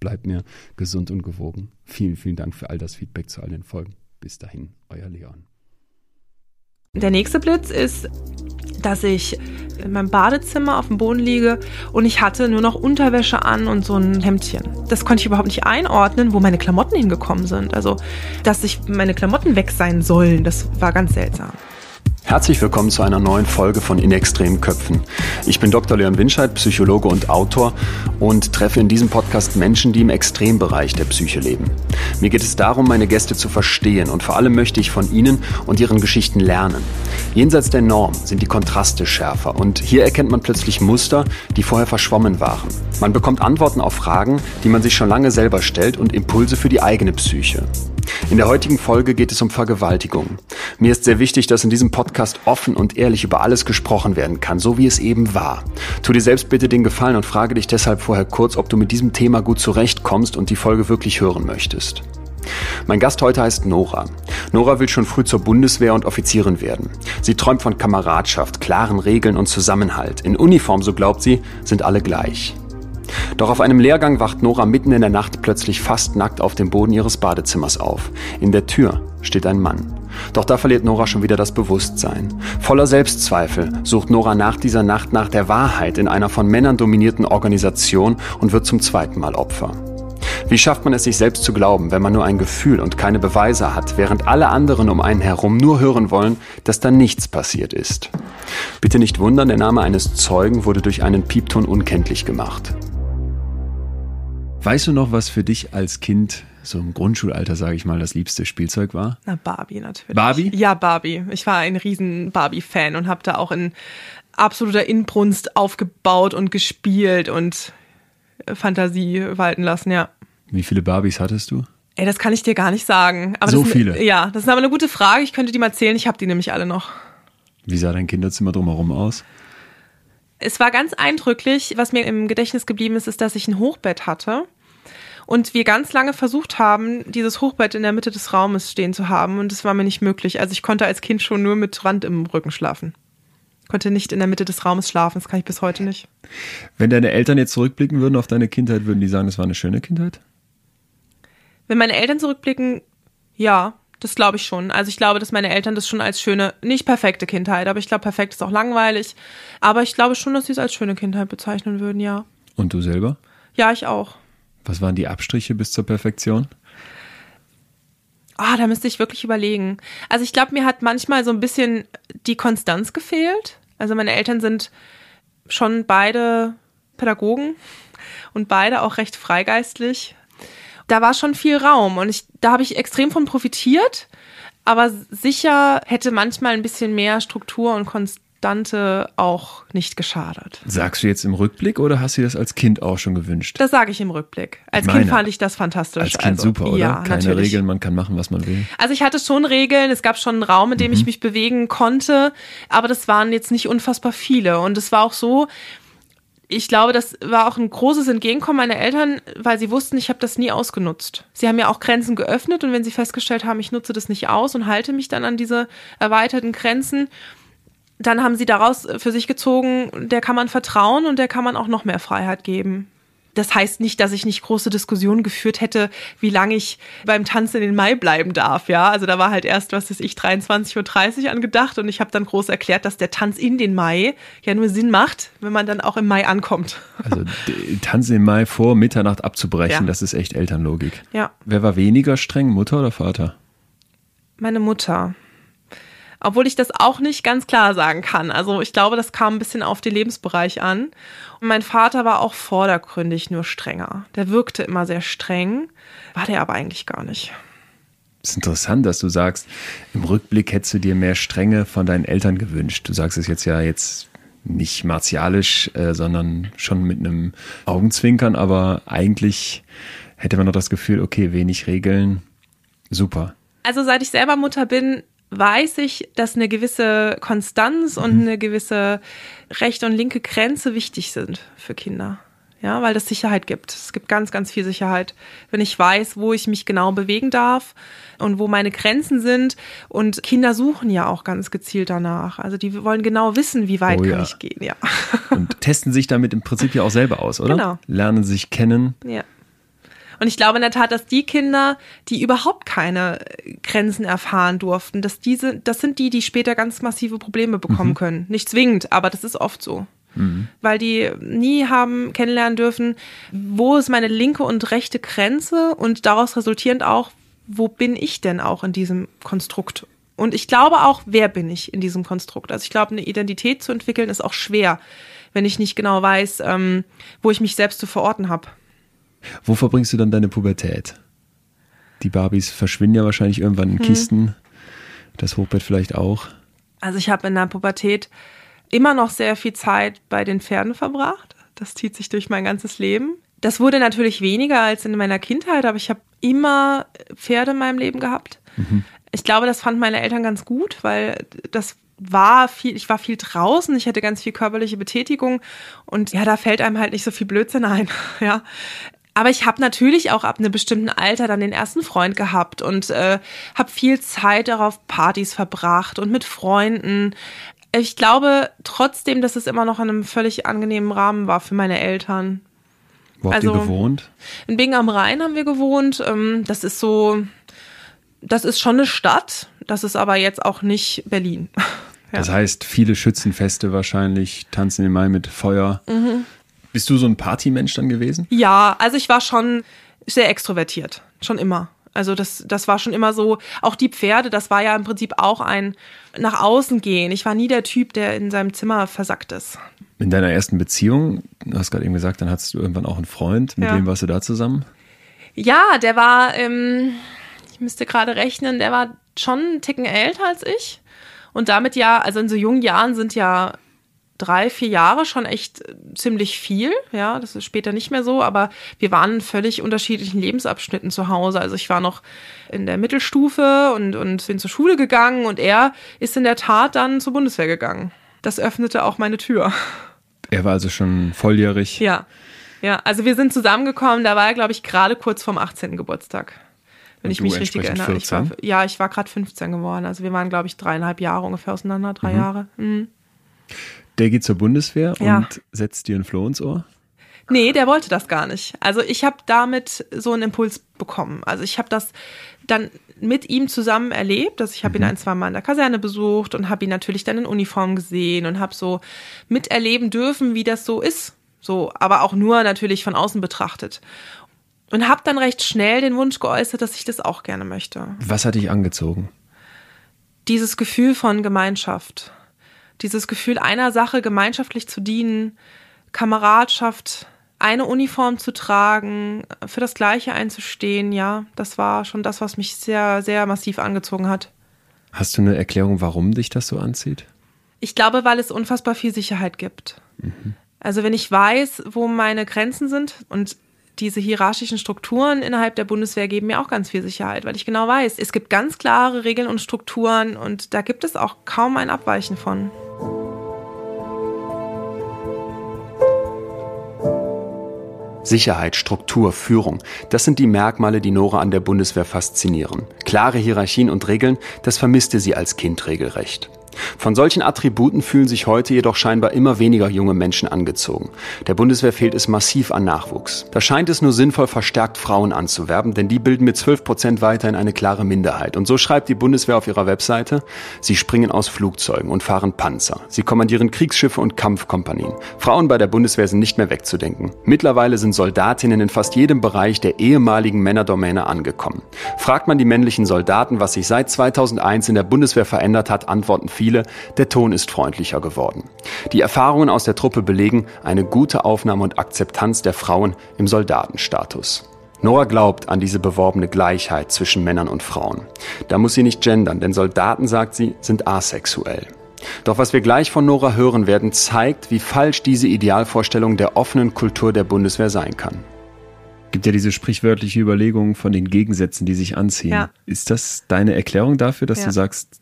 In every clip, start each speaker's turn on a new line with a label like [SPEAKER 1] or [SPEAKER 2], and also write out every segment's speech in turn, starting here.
[SPEAKER 1] bleibt mir gesund und gewogen. Vielen, vielen Dank für all das Feedback zu all den Folgen. Bis dahin, euer Leon.
[SPEAKER 2] Der nächste Blitz ist, dass ich in meinem Badezimmer auf dem Boden liege und ich hatte nur noch Unterwäsche an und so ein Hemdchen. Das konnte ich überhaupt nicht einordnen, wo meine Klamotten hingekommen sind. Also, dass sich meine Klamotten weg sein sollen, das war ganz seltsam.
[SPEAKER 1] Herzlich willkommen zu einer neuen Folge von In extremen Köpfen. Ich bin Dr. Leon Winscheid, Psychologe und Autor und treffe in diesem Podcast Menschen, die im Extrembereich der Psyche leben. Mir geht es darum, meine Gäste zu verstehen und vor allem möchte ich von ihnen und ihren Geschichten lernen. Jenseits der Norm sind die Kontraste schärfer und hier erkennt man plötzlich Muster, die vorher verschwommen waren. Man bekommt Antworten auf Fragen, die man sich schon lange selber stellt und Impulse für die eigene Psyche. In der heutigen Folge geht es um Vergewaltigung. Mir ist sehr wichtig, dass in diesem Podcast offen und ehrlich über alles gesprochen werden kann, so wie es eben war. Tu dir selbst bitte den Gefallen und frage dich deshalb vorher kurz, ob du mit diesem Thema gut zurechtkommst und die Folge wirklich hören möchtest. Mein Gast heute heißt Nora. Nora will schon früh zur Bundeswehr und Offizierin werden. Sie träumt von Kameradschaft, klaren Regeln und Zusammenhalt. In Uniform, so glaubt sie, sind alle gleich. Doch auf einem Lehrgang wacht Nora mitten in der Nacht plötzlich fast nackt auf dem Boden ihres Badezimmers auf. In der Tür steht ein Mann. Doch da verliert Nora schon wieder das Bewusstsein. Voller Selbstzweifel sucht Nora nach dieser Nacht nach der Wahrheit in einer von Männern dominierten Organisation und wird zum zweiten Mal Opfer. Wie schafft man es sich selbst zu glauben, wenn man nur ein Gefühl und keine Beweise hat, während alle anderen um einen herum nur hören wollen, dass da nichts passiert ist? Bitte nicht wundern, der Name eines Zeugen wurde durch einen Piepton unkenntlich gemacht. Weißt du noch, was für dich als Kind, so im Grundschulalter, sage ich mal, das liebste Spielzeug war?
[SPEAKER 2] Na, Barbie natürlich.
[SPEAKER 1] Barbie?
[SPEAKER 2] Ja, Barbie. Ich war ein riesen Barbie-Fan und habe da auch in absoluter Inbrunst aufgebaut und gespielt und Fantasie walten lassen, ja.
[SPEAKER 1] Wie viele Barbies hattest du?
[SPEAKER 2] Ey, das kann ich dir gar nicht sagen.
[SPEAKER 1] Aber so
[SPEAKER 2] das,
[SPEAKER 1] viele?
[SPEAKER 2] Ja, das ist aber eine gute Frage. Ich könnte die mal zählen. Ich habe die nämlich alle noch.
[SPEAKER 1] Wie sah dein Kinderzimmer drumherum aus?
[SPEAKER 2] Es war ganz eindrücklich. Was mir im Gedächtnis geblieben ist, ist, dass ich ein Hochbett hatte und wir ganz lange versucht haben, dieses Hochbett in der Mitte des Raumes stehen zu haben und es war mir nicht möglich. Also ich konnte als Kind schon nur mit Rand im Rücken schlafen. Konnte nicht in der Mitte des Raumes schlafen, das kann ich bis heute nicht.
[SPEAKER 1] Wenn deine Eltern jetzt zurückblicken würden auf deine Kindheit, würden die sagen, es war eine schöne Kindheit?
[SPEAKER 2] Wenn meine Eltern zurückblicken, ja, das glaube ich schon. Also ich glaube, dass meine Eltern das schon als schöne, nicht perfekte Kindheit, aber ich glaube, perfekt ist auch langweilig. Aber ich glaube schon, dass sie es als schöne Kindheit bezeichnen würden, ja.
[SPEAKER 1] Und du selber?
[SPEAKER 2] Ja, ich auch.
[SPEAKER 1] Was waren die Abstriche bis zur Perfektion?
[SPEAKER 2] Ah, da müsste ich wirklich überlegen. Also ich glaube, mir hat manchmal so ein bisschen die Konstanz gefehlt. Also meine Eltern sind schon beide Pädagogen und beide auch recht freigeistlich. Da war schon viel Raum und ich, da habe ich extrem von profitiert. Aber sicher hätte manchmal ein bisschen mehr Struktur und Konstanz Dante auch nicht geschadet.
[SPEAKER 1] Sagst du jetzt im Rückblick oder hast du das als Kind auch schon gewünscht?
[SPEAKER 2] Das sage ich im Rückblick. Als Meine, Kind fand ich das fantastisch.
[SPEAKER 1] Als Kind also, super, oder? Ja, Keine natürlich. Regeln, man kann machen, was man will.
[SPEAKER 2] Also ich hatte schon Regeln, es gab schon einen Raum, in dem mhm. ich mich bewegen konnte, aber das waren jetzt nicht unfassbar viele. Und es war auch so, ich glaube, das war auch ein großes Entgegenkommen meiner Eltern, weil sie wussten, ich habe das nie ausgenutzt. Sie haben ja auch Grenzen geöffnet und wenn sie festgestellt haben, ich nutze das nicht aus und halte mich dann an diese erweiterten Grenzen, dann haben sie daraus für sich gezogen, der kann man vertrauen und der kann man auch noch mehr Freiheit geben. Das heißt nicht, dass ich nicht große Diskussionen geführt hätte, wie lange ich beim Tanz in den Mai bleiben darf. Ja, also da war halt erst, was ist ich, 23.30 Uhr angedacht und ich habe dann groß erklärt, dass der Tanz in den Mai ja nur Sinn macht, wenn man dann auch im Mai ankommt.
[SPEAKER 1] Also Tanz im Mai vor Mitternacht abzubrechen, ja. das ist echt Elternlogik.
[SPEAKER 2] Ja.
[SPEAKER 1] Wer war weniger streng, Mutter oder Vater?
[SPEAKER 2] Meine Mutter. Obwohl ich das auch nicht ganz klar sagen kann. Also ich glaube, das kam ein bisschen auf den Lebensbereich an. Und mein Vater war auch vordergründig nur strenger. Der wirkte immer sehr streng, war der aber eigentlich gar nicht.
[SPEAKER 1] Es ist interessant, dass du sagst, im Rückblick hättest du dir mehr Strenge von deinen Eltern gewünscht. Du sagst es jetzt ja jetzt nicht martialisch, äh, sondern schon mit einem Augenzwinkern, aber eigentlich hätte man noch das Gefühl, okay, wenig Regeln, super.
[SPEAKER 2] Also seit ich selber Mutter bin, weiß ich, dass eine gewisse Konstanz und mhm. eine gewisse rechte und linke Grenze wichtig sind für Kinder. Ja, weil das Sicherheit gibt. Es gibt ganz, ganz viel Sicherheit, wenn ich weiß, wo ich mich genau bewegen darf und wo meine Grenzen sind. Und Kinder suchen ja auch ganz gezielt danach. Also die wollen genau wissen, wie weit oh, kann ja. ich gehen, ja.
[SPEAKER 1] Und testen sich damit im Prinzip ja auch selber aus, oder? Genau. Lernen sich kennen.
[SPEAKER 2] Ja. Und ich glaube in der Tat, dass die Kinder, die überhaupt keine Grenzen erfahren durften, dass diese, das sind die, die später ganz massive Probleme bekommen mhm. können. Nicht zwingend, aber das ist oft so. Mhm. Weil die nie haben kennenlernen dürfen, wo ist meine linke und rechte Grenze und daraus resultierend auch, wo bin ich denn auch in diesem Konstrukt? Und ich glaube auch, wer bin ich in diesem Konstrukt? Also ich glaube, eine Identität zu entwickeln ist auch schwer, wenn ich nicht genau weiß, ähm, wo ich mich selbst zu verorten habe.
[SPEAKER 1] Wo verbringst du dann deine Pubertät? Die Barbies verschwinden ja wahrscheinlich irgendwann in hm. Kisten. Das Hochbett vielleicht auch.
[SPEAKER 2] Also ich habe in der Pubertät immer noch sehr viel Zeit bei den Pferden verbracht. Das zieht sich durch mein ganzes Leben. Das wurde natürlich weniger als in meiner Kindheit, aber ich habe immer Pferde in meinem Leben gehabt. Mhm. Ich glaube, das fanden meine Eltern ganz gut, weil das war viel, ich war viel draußen, ich hatte ganz viel körperliche Betätigung und ja, da fällt einem halt nicht so viel Blödsinn ein, ja. Aber ich habe natürlich auch ab einem bestimmten Alter dann den ersten Freund gehabt und äh, habe viel Zeit darauf Partys verbracht und mit Freunden. Ich glaube trotzdem, dass es immer noch in einem völlig angenehmen Rahmen war für meine Eltern.
[SPEAKER 1] Wo habt also, ihr gewohnt?
[SPEAKER 2] In Bingen am Rhein haben wir gewohnt. Ähm, das ist so, das ist schon eine Stadt. Das ist aber jetzt auch nicht Berlin.
[SPEAKER 1] Ja. Das heißt, viele Schützenfeste wahrscheinlich, tanzen im Mai mit Feuer. Mhm. Bist du so ein Partymensch dann gewesen?
[SPEAKER 2] Ja, also ich war schon sehr extrovertiert, schon immer. Also das, das war schon immer so. Auch die Pferde, das war ja im Prinzip auch ein nach außen gehen. Ich war nie der Typ, der in seinem Zimmer versackt ist.
[SPEAKER 1] In deiner ersten Beziehung, du hast gerade eben gesagt, dann hattest du irgendwann auch einen Freund. Mit ja. wem warst du da zusammen?
[SPEAKER 2] Ja, der war, ähm, ich müsste gerade rechnen, der war schon einen Ticken älter als ich. Und damit ja, also in so jungen Jahren sind ja drei, vier Jahre schon echt ziemlich viel. Ja, das ist später nicht mehr so, aber wir waren in völlig unterschiedlichen Lebensabschnitten zu Hause. Also ich war noch in der Mittelstufe und, und bin zur Schule gegangen und er ist in der Tat dann zur Bundeswehr gegangen. Das öffnete auch meine Tür.
[SPEAKER 1] Er war also schon volljährig.
[SPEAKER 2] Ja. Ja, also wir sind zusammengekommen, da war er, glaube ich, gerade kurz vorm 18. Geburtstag. Wenn und ich mich richtig erinnere. Ich war, ja, ich war gerade 15 geworden. Also wir waren, glaube ich, dreieinhalb Jahre ungefähr auseinander, drei mhm. Jahre. Mhm.
[SPEAKER 1] Der geht zur Bundeswehr ja. und setzt dir ein Floh ins Ohr?
[SPEAKER 2] Nee, der wollte das gar nicht. Also ich habe damit so einen Impuls bekommen. Also ich habe das dann mit ihm zusammen erlebt. dass ich habe mhm. ihn ein, zwei Mal in der Kaserne besucht und habe ihn natürlich dann in Uniform gesehen und habe so miterleben dürfen, wie das so ist. So, aber auch nur natürlich von außen betrachtet. Und habe dann recht schnell den Wunsch geäußert, dass ich das auch gerne möchte.
[SPEAKER 1] Was hat dich angezogen?
[SPEAKER 2] Dieses Gefühl von Gemeinschaft dieses Gefühl, einer Sache gemeinschaftlich zu dienen, Kameradschaft, eine Uniform zu tragen, für das Gleiche einzustehen, ja, das war schon das, was mich sehr, sehr massiv angezogen hat.
[SPEAKER 1] Hast du eine Erklärung, warum dich das so anzieht?
[SPEAKER 2] Ich glaube, weil es unfassbar viel Sicherheit gibt. Mhm. Also wenn ich weiß, wo meine Grenzen sind und diese hierarchischen Strukturen innerhalb der Bundeswehr geben mir auch ganz viel Sicherheit, weil ich genau weiß, es gibt ganz klare Regeln und Strukturen und da gibt es auch kaum ein Abweichen von.
[SPEAKER 1] Sicherheit, Struktur, Führung, das sind die Merkmale, die Nora an der Bundeswehr faszinieren. Klare Hierarchien und Regeln, das vermisste sie als Kind regelrecht.
[SPEAKER 3] Von solchen Attributen fühlen sich heute jedoch scheinbar immer weniger junge Menschen angezogen. Der Bundeswehr fehlt es massiv an Nachwuchs. Da scheint es nur sinnvoll, verstärkt Frauen anzuwerben, denn die bilden mit 12 Prozent weiterhin eine klare Minderheit. Und so schreibt die Bundeswehr auf ihrer Webseite, sie springen aus Flugzeugen und fahren Panzer. Sie kommandieren Kriegsschiffe und Kampfkompanien. Frauen bei der Bundeswehr sind nicht mehr wegzudenken. Mittlerweile sind Soldatinnen in fast jedem Bereich der ehemaligen Männerdomäne angekommen. Fragt man die männlichen Soldaten, was sich seit 2001 in der Bundeswehr verändert hat, antworten viele, der Ton ist freundlicher geworden. Die Erfahrungen aus der Truppe belegen eine gute Aufnahme und Akzeptanz der Frauen im Soldatenstatus. Nora glaubt an diese beworbene Gleichheit zwischen Männern und Frauen. Da muss sie nicht gendern, denn Soldaten, sagt sie, sind asexuell. Doch was wir gleich von Nora hören werden, zeigt, wie falsch diese Idealvorstellung der offenen Kultur der Bundeswehr sein kann.
[SPEAKER 1] Gibt ja diese sprichwörtliche Überlegung von den Gegensätzen, die sich anziehen. Ja. Ist das deine Erklärung dafür, dass ja. du sagst,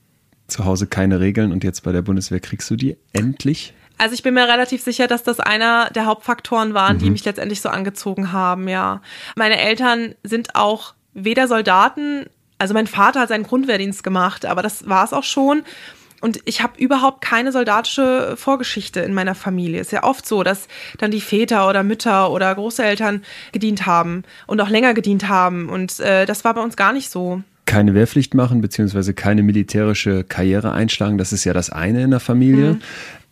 [SPEAKER 1] zu Hause keine Regeln und jetzt bei der Bundeswehr kriegst du die endlich?
[SPEAKER 2] Also ich bin mir relativ sicher, dass das einer der Hauptfaktoren waren, mhm. die mich letztendlich so angezogen haben, ja. Meine Eltern sind auch weder Soldaten, also mein Vater hat seinen Grundwehrdienst gemacht, aber das war es auch schon. Und ich habe überhaupt keine soldatische Vorgeschichte in meiner Familie. Es ist ja oft so, dass dann die Väter oder Mütter oder Großeltern gedient haben und auch länger gedient haben. Und äh, das war bei uns gar nicht so
[SPEAKER 1] keine Wehrpflicht machen, beziehungsweise keine militärische Karriere einschlagen. Das ist ja das eine in der Familie. Mhm.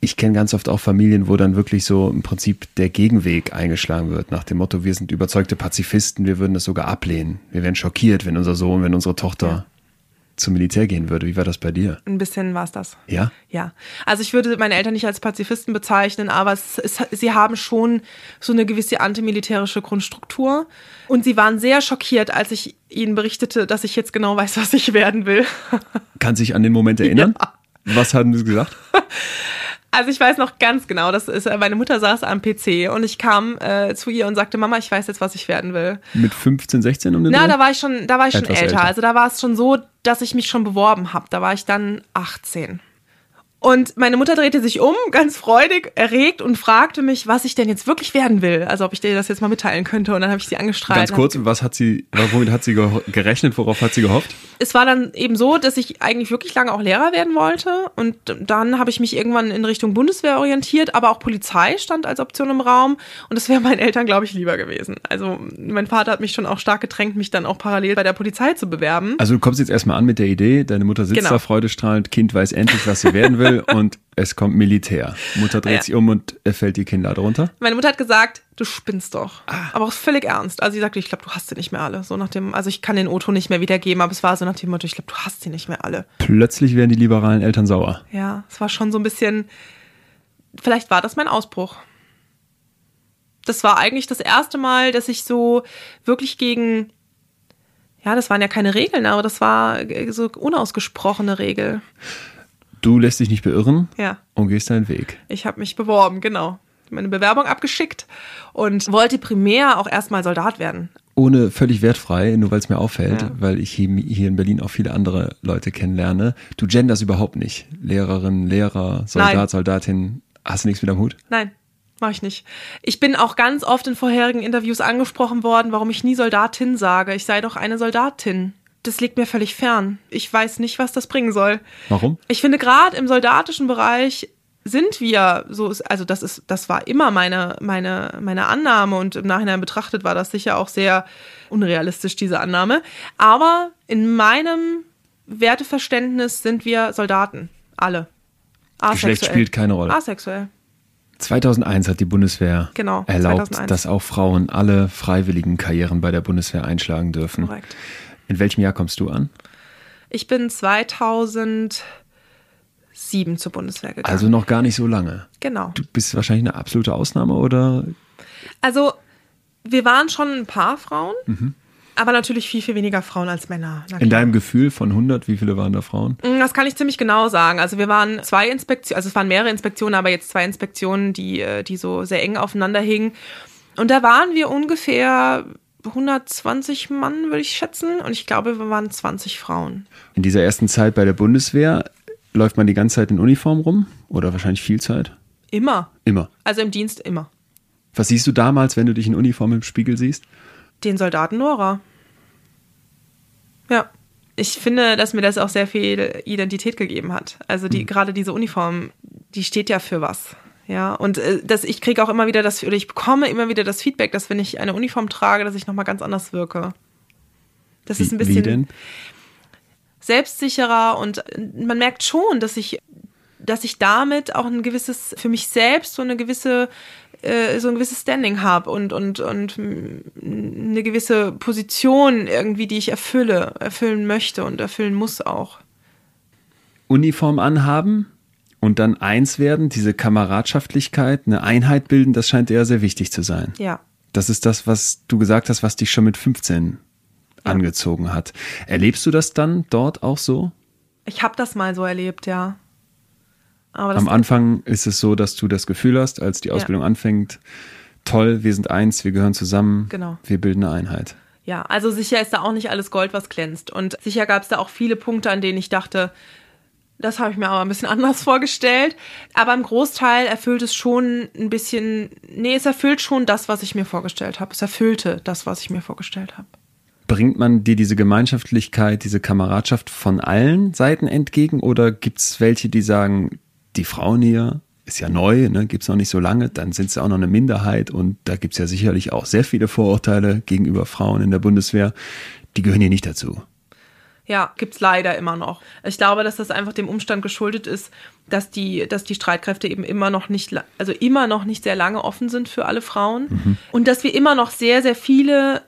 [SPEAKER 1] Ich kenne ganz oft auch Familien, wo dann wirklich so im Prinzip der Gegenweg eingeschlagen wird, nach dem Motto, wir sind überzeugte Pazifisten, wir würden das sogar ablehnen. Wir wären schockiert, wenn unser Sohn, wenn unsere Tochter ja zum Militär gehen würde. Wie war das bei dir?
[SPEAKER 2] Ein bisschen war es das.
[SPEAKER 1] Ja?
[SPEAKER 2] Ja. Also ich würde meine Eltern nicht als Pazifisten bezeichnen, aber es, es, sie haben schon so eine gewisse antimilitärische Grundstruktur. Und sie waren sehr schockiert, als ich ihnen berichtete, dass ich jetzt genau weiß, was ich werden will.
[SPEAKER 1] Kann sich an den Moment erinnern? Ja. Was haben sie gesagt?
[SPEAKER 2] Also ich weiß noch ganz genau, das ist, äh, meine Mutter saß am PC und ich kam äh, zu ihr und sagte, Mama, ich weiß jetzt, was ich werden will.
[SPEAKER 1] Mit 15, 16 um den
[SPEAKER 2] Na, Dreh? da war ich schon, da war ich schon älter. älter. Also da war es schon so, dass ich mich schon beworben habe. Da war ich dann 18. Und meine Mutter drehte sich um, ganz freudig, erregt und fragte mich, was ich denn jetzt wirklich werden will. Also ob ich dir das jetzt mal mitteilen könnte. Und dann habe ich sie angestrahlt.
[SPEAKER 1] Ganz kurz, was hat sie, womit hat sie gerechnet? Worauf hat sie gehofft?
[SPEAKER 2] Es war dann eben so, dass ich eigentlich wirklich lange auch Lehrer werden wollte. Und dann habe ich mich irgendwann in Richtung Bundeswehr orientiert, aber auch Polizei stand als Option im Raum. Und das wäre meinen Eltern, glaube ich, lieber gewesen. Also mein Vater hat mich schon auch stark gedrängt, mich dann auch parallel bei der Polizei zu bewerben.
[SPEAKER 1] Also du kommst jetzt erstmal an mit der Idee, deine Mutter sitzt genau. da freudestrahlend, Kind weiß endlich, was sie werden will. Und es kommt Militär. Mutter dreht ja. sich um und fällt die Kinder darunter.
[SPEAKER 2] Meine Mutter hat gesagt, du spinnst doch. Ah. Aber auch völlig ernst. Also sie sagte, ich glaube, du hast sie nicht mehr alle. So nach dem, also ich kann den Otto nicht mehr wiedergeben, aber es war so nach dem Motto, ich glaube, du hast sie nicht mehr alle.
[SPEAKER 1] Plötzlich werden die liberalen Eltern sauer.
[SPEAKER 2] Ja, es war schon so ein bisschen, vielleicht war das mein Ausbruch. Das war eigentlich das erste Mal, dass ich so wirklich gegen ja, das waren ja keine Regeln, aber das war so unausgesprochene Regel.
[SPEAKER 1] Du lässt dich nicht beirren
[SPEAKER 2] ja.
[SPEAKER 1] und gehst deinen Weg.
[SPEAKER 2] Ich habe mich beworben, genau. Meine Bewerbung abgeschickt und wollte primär auch erstmal Soldat werden.
[SPEAKER 1] Ohne völlig wertfrei, nur weil es mir auffällt, ja. weil ich hier, in Berlin auch viele andere Leute kennenlerne. Du genders überhaupt nicht. Lehrerin, Lehrer, Soldat, Nein. Soldatin. Hast du nichts mit am Hut?
[SPEAKER 2] Nein, mache ich nicht. Ich bin auch ganz oft in vorherigen Interviews angesprochen worden, warum ich nie Soldatin sage. Ich sei doch eine Soldatin das liegt mir völlig fern. Ich weiß nicht, was das bringen soll.
[SPEAKER 1] Warum?
[SPEAKER 2] Ich finde gerade im soldatischen Bereich sind wir so, also das ist, das war immer meine, meine, meine Annahme und im Nachhinein betrachtet war das sicher auch sehr unrealistisch, diese Annahme. Aber in meinem Werteverständnis sind wir Soldaten. Alle.
[SPEAKER 1] Asexuell. Geschlecht spielt keine Rolle.
[SPEAKER 2] Asexuell.
[SPEAKER 1] 2001 hat die Bundeswehr
[SPEAKER 2] genau,
[SPEAKER 1] erlaubt, 2001. dass auch Frauen alle freiwilligen Karrieren bei der Bundeswehr einschlagen dürfen.
[SPEAKER 2] Korrekt.
[SPEAKER 1] In welchem Jahr kommst du an?
[SPEAKER 2] Ich bin 2007 zur Bundeswehr gegangen.
[SPEAKER 1] Also noch gar nicht so lange.
[SPEAKER 2] Genau.
[SPEAKER 1] Du bist wahrscheinlich eine absolute Ausnahme, oder?
[SPEAKER 2] Also, wir waren schon ein paar Frauen. Mhm. Aber natürlich viel, viel weniger Frauen als Männer.
[SPEAKER 1] In deinem Gefühl von 100, wie viele waren da Frauen?
[SPEAKER 2] Mm, das kann ich ziemlich genau sagen. Also wir waren zwei Inspektionen, also es waren mehrere Inspektionen, aber jetzt zwei Inspektionen, die, äh, die so sehr eng aufeinander hingen. Und da waren wir ungefähr 120 Mann, würde ich schätzen. Und ich glaube, wir waren 20 Frauen.
[SPEAKER 1] In dieser ersten Zeit bei der Bundeswehr läuft man die ganze Zeit in Uniform rum? Oder wahrscheinlich viel Zeit?
[SPEAKER 2] Immer.
[SPEAKER 1] Immer.
[SPEAKER 2] Also im Dienst immer.
[SPEAKER 1] Was siehst du damals, wenn du dich in Uniform im Spiegel siehst?
[SPEAKER 2] Den Soldaten Nora. Ja. ich finde, dass mir das auch sehr viel Identität gegeben hat. Also die, mhm. gerade diese Uniform, die steht ja für was. Ja, und äh, das, ich kriege auch immer wieder das, oder ich bekomme immer wieder das Feedback, dass wenn ich eine Uniform trage, dass ich nochmal ganz anders wirke. Das
[SPEAKER 1] wie,
[SPEAKER 2] ist ein bisschen selbstsicherer und man merkt schon, dass ich, dass ich damit auch ein gewisses, für mich selbst so eine gewisse äh, so ein gewisses Standing habe und, und, und eine gewisse Position irgendwie, die ich erfülle, erfüllen möchte und erfüllen muss auch.
[SPEAKER 1] Uniform anhaben und dann eins werden, diese Kameradschaftlichkeit, eine Einheit bilden, das scheint eher sehr wichtig zu sein.
[SPEAKER 2] Ja.
[SPEAKER 1] Das ist das, was du gesagt hast, was dich schon mit 15 ja. angezogen hat. Erlebst du das dann dort auch so?
[SPEAKER 2] Ich habe das mal so erlebt, ja.
[SPEAKER 1] Am Anfang ist es so, dass du das Gefühl hast, als die Ausbildung ja. anfängt, toll, wir sind eins, wir gehören zusammen,
[SPEAKER 2] genau.
[SPEAKER 1] wir bilden eine Einheit.
[SPEAKER 2] Ja, also sicher ist da auch nicht alles Gold, was glänzt. Und sicher gab es da auch viele Punkte, an denen ich dachte, das habe ich mir aber ein bisschen anders vorgestellt. Aber im Großteil erfüllt es schon ein bisschen, nee, es erfüllt schon das, was ich mir vorgestellt habe. Es erfüllte das, was ich mir vorgestellt habe.
[SPEAKER 1] Bringt man dir diese Gemeinschaftlichkeit, diese Kameradschaft von allen Seiten entgegen oder gibt es welche, die sagen, die Frauen hier ist ja neu, ne, gibt es noch nicht so lange, dann sind sie auch noch eine Minderheit und da gibt es ja sicherlich auch sehr viele Vorurteile gegenüber Frauen in der Bundeswehr. Die gehören hier nicht dazu.
[SPEAKER 2] Ja, gibt's leider immer noch. Ich glaube, dass das einfach dem Umstand geschuldet ist, dass die, dass die Streitkräfte eben immer noch nicht, also immer noch nicht sehr lange offen sind für alle Frauen. Mhm. Und dass wir immer noch sehr, sehr viele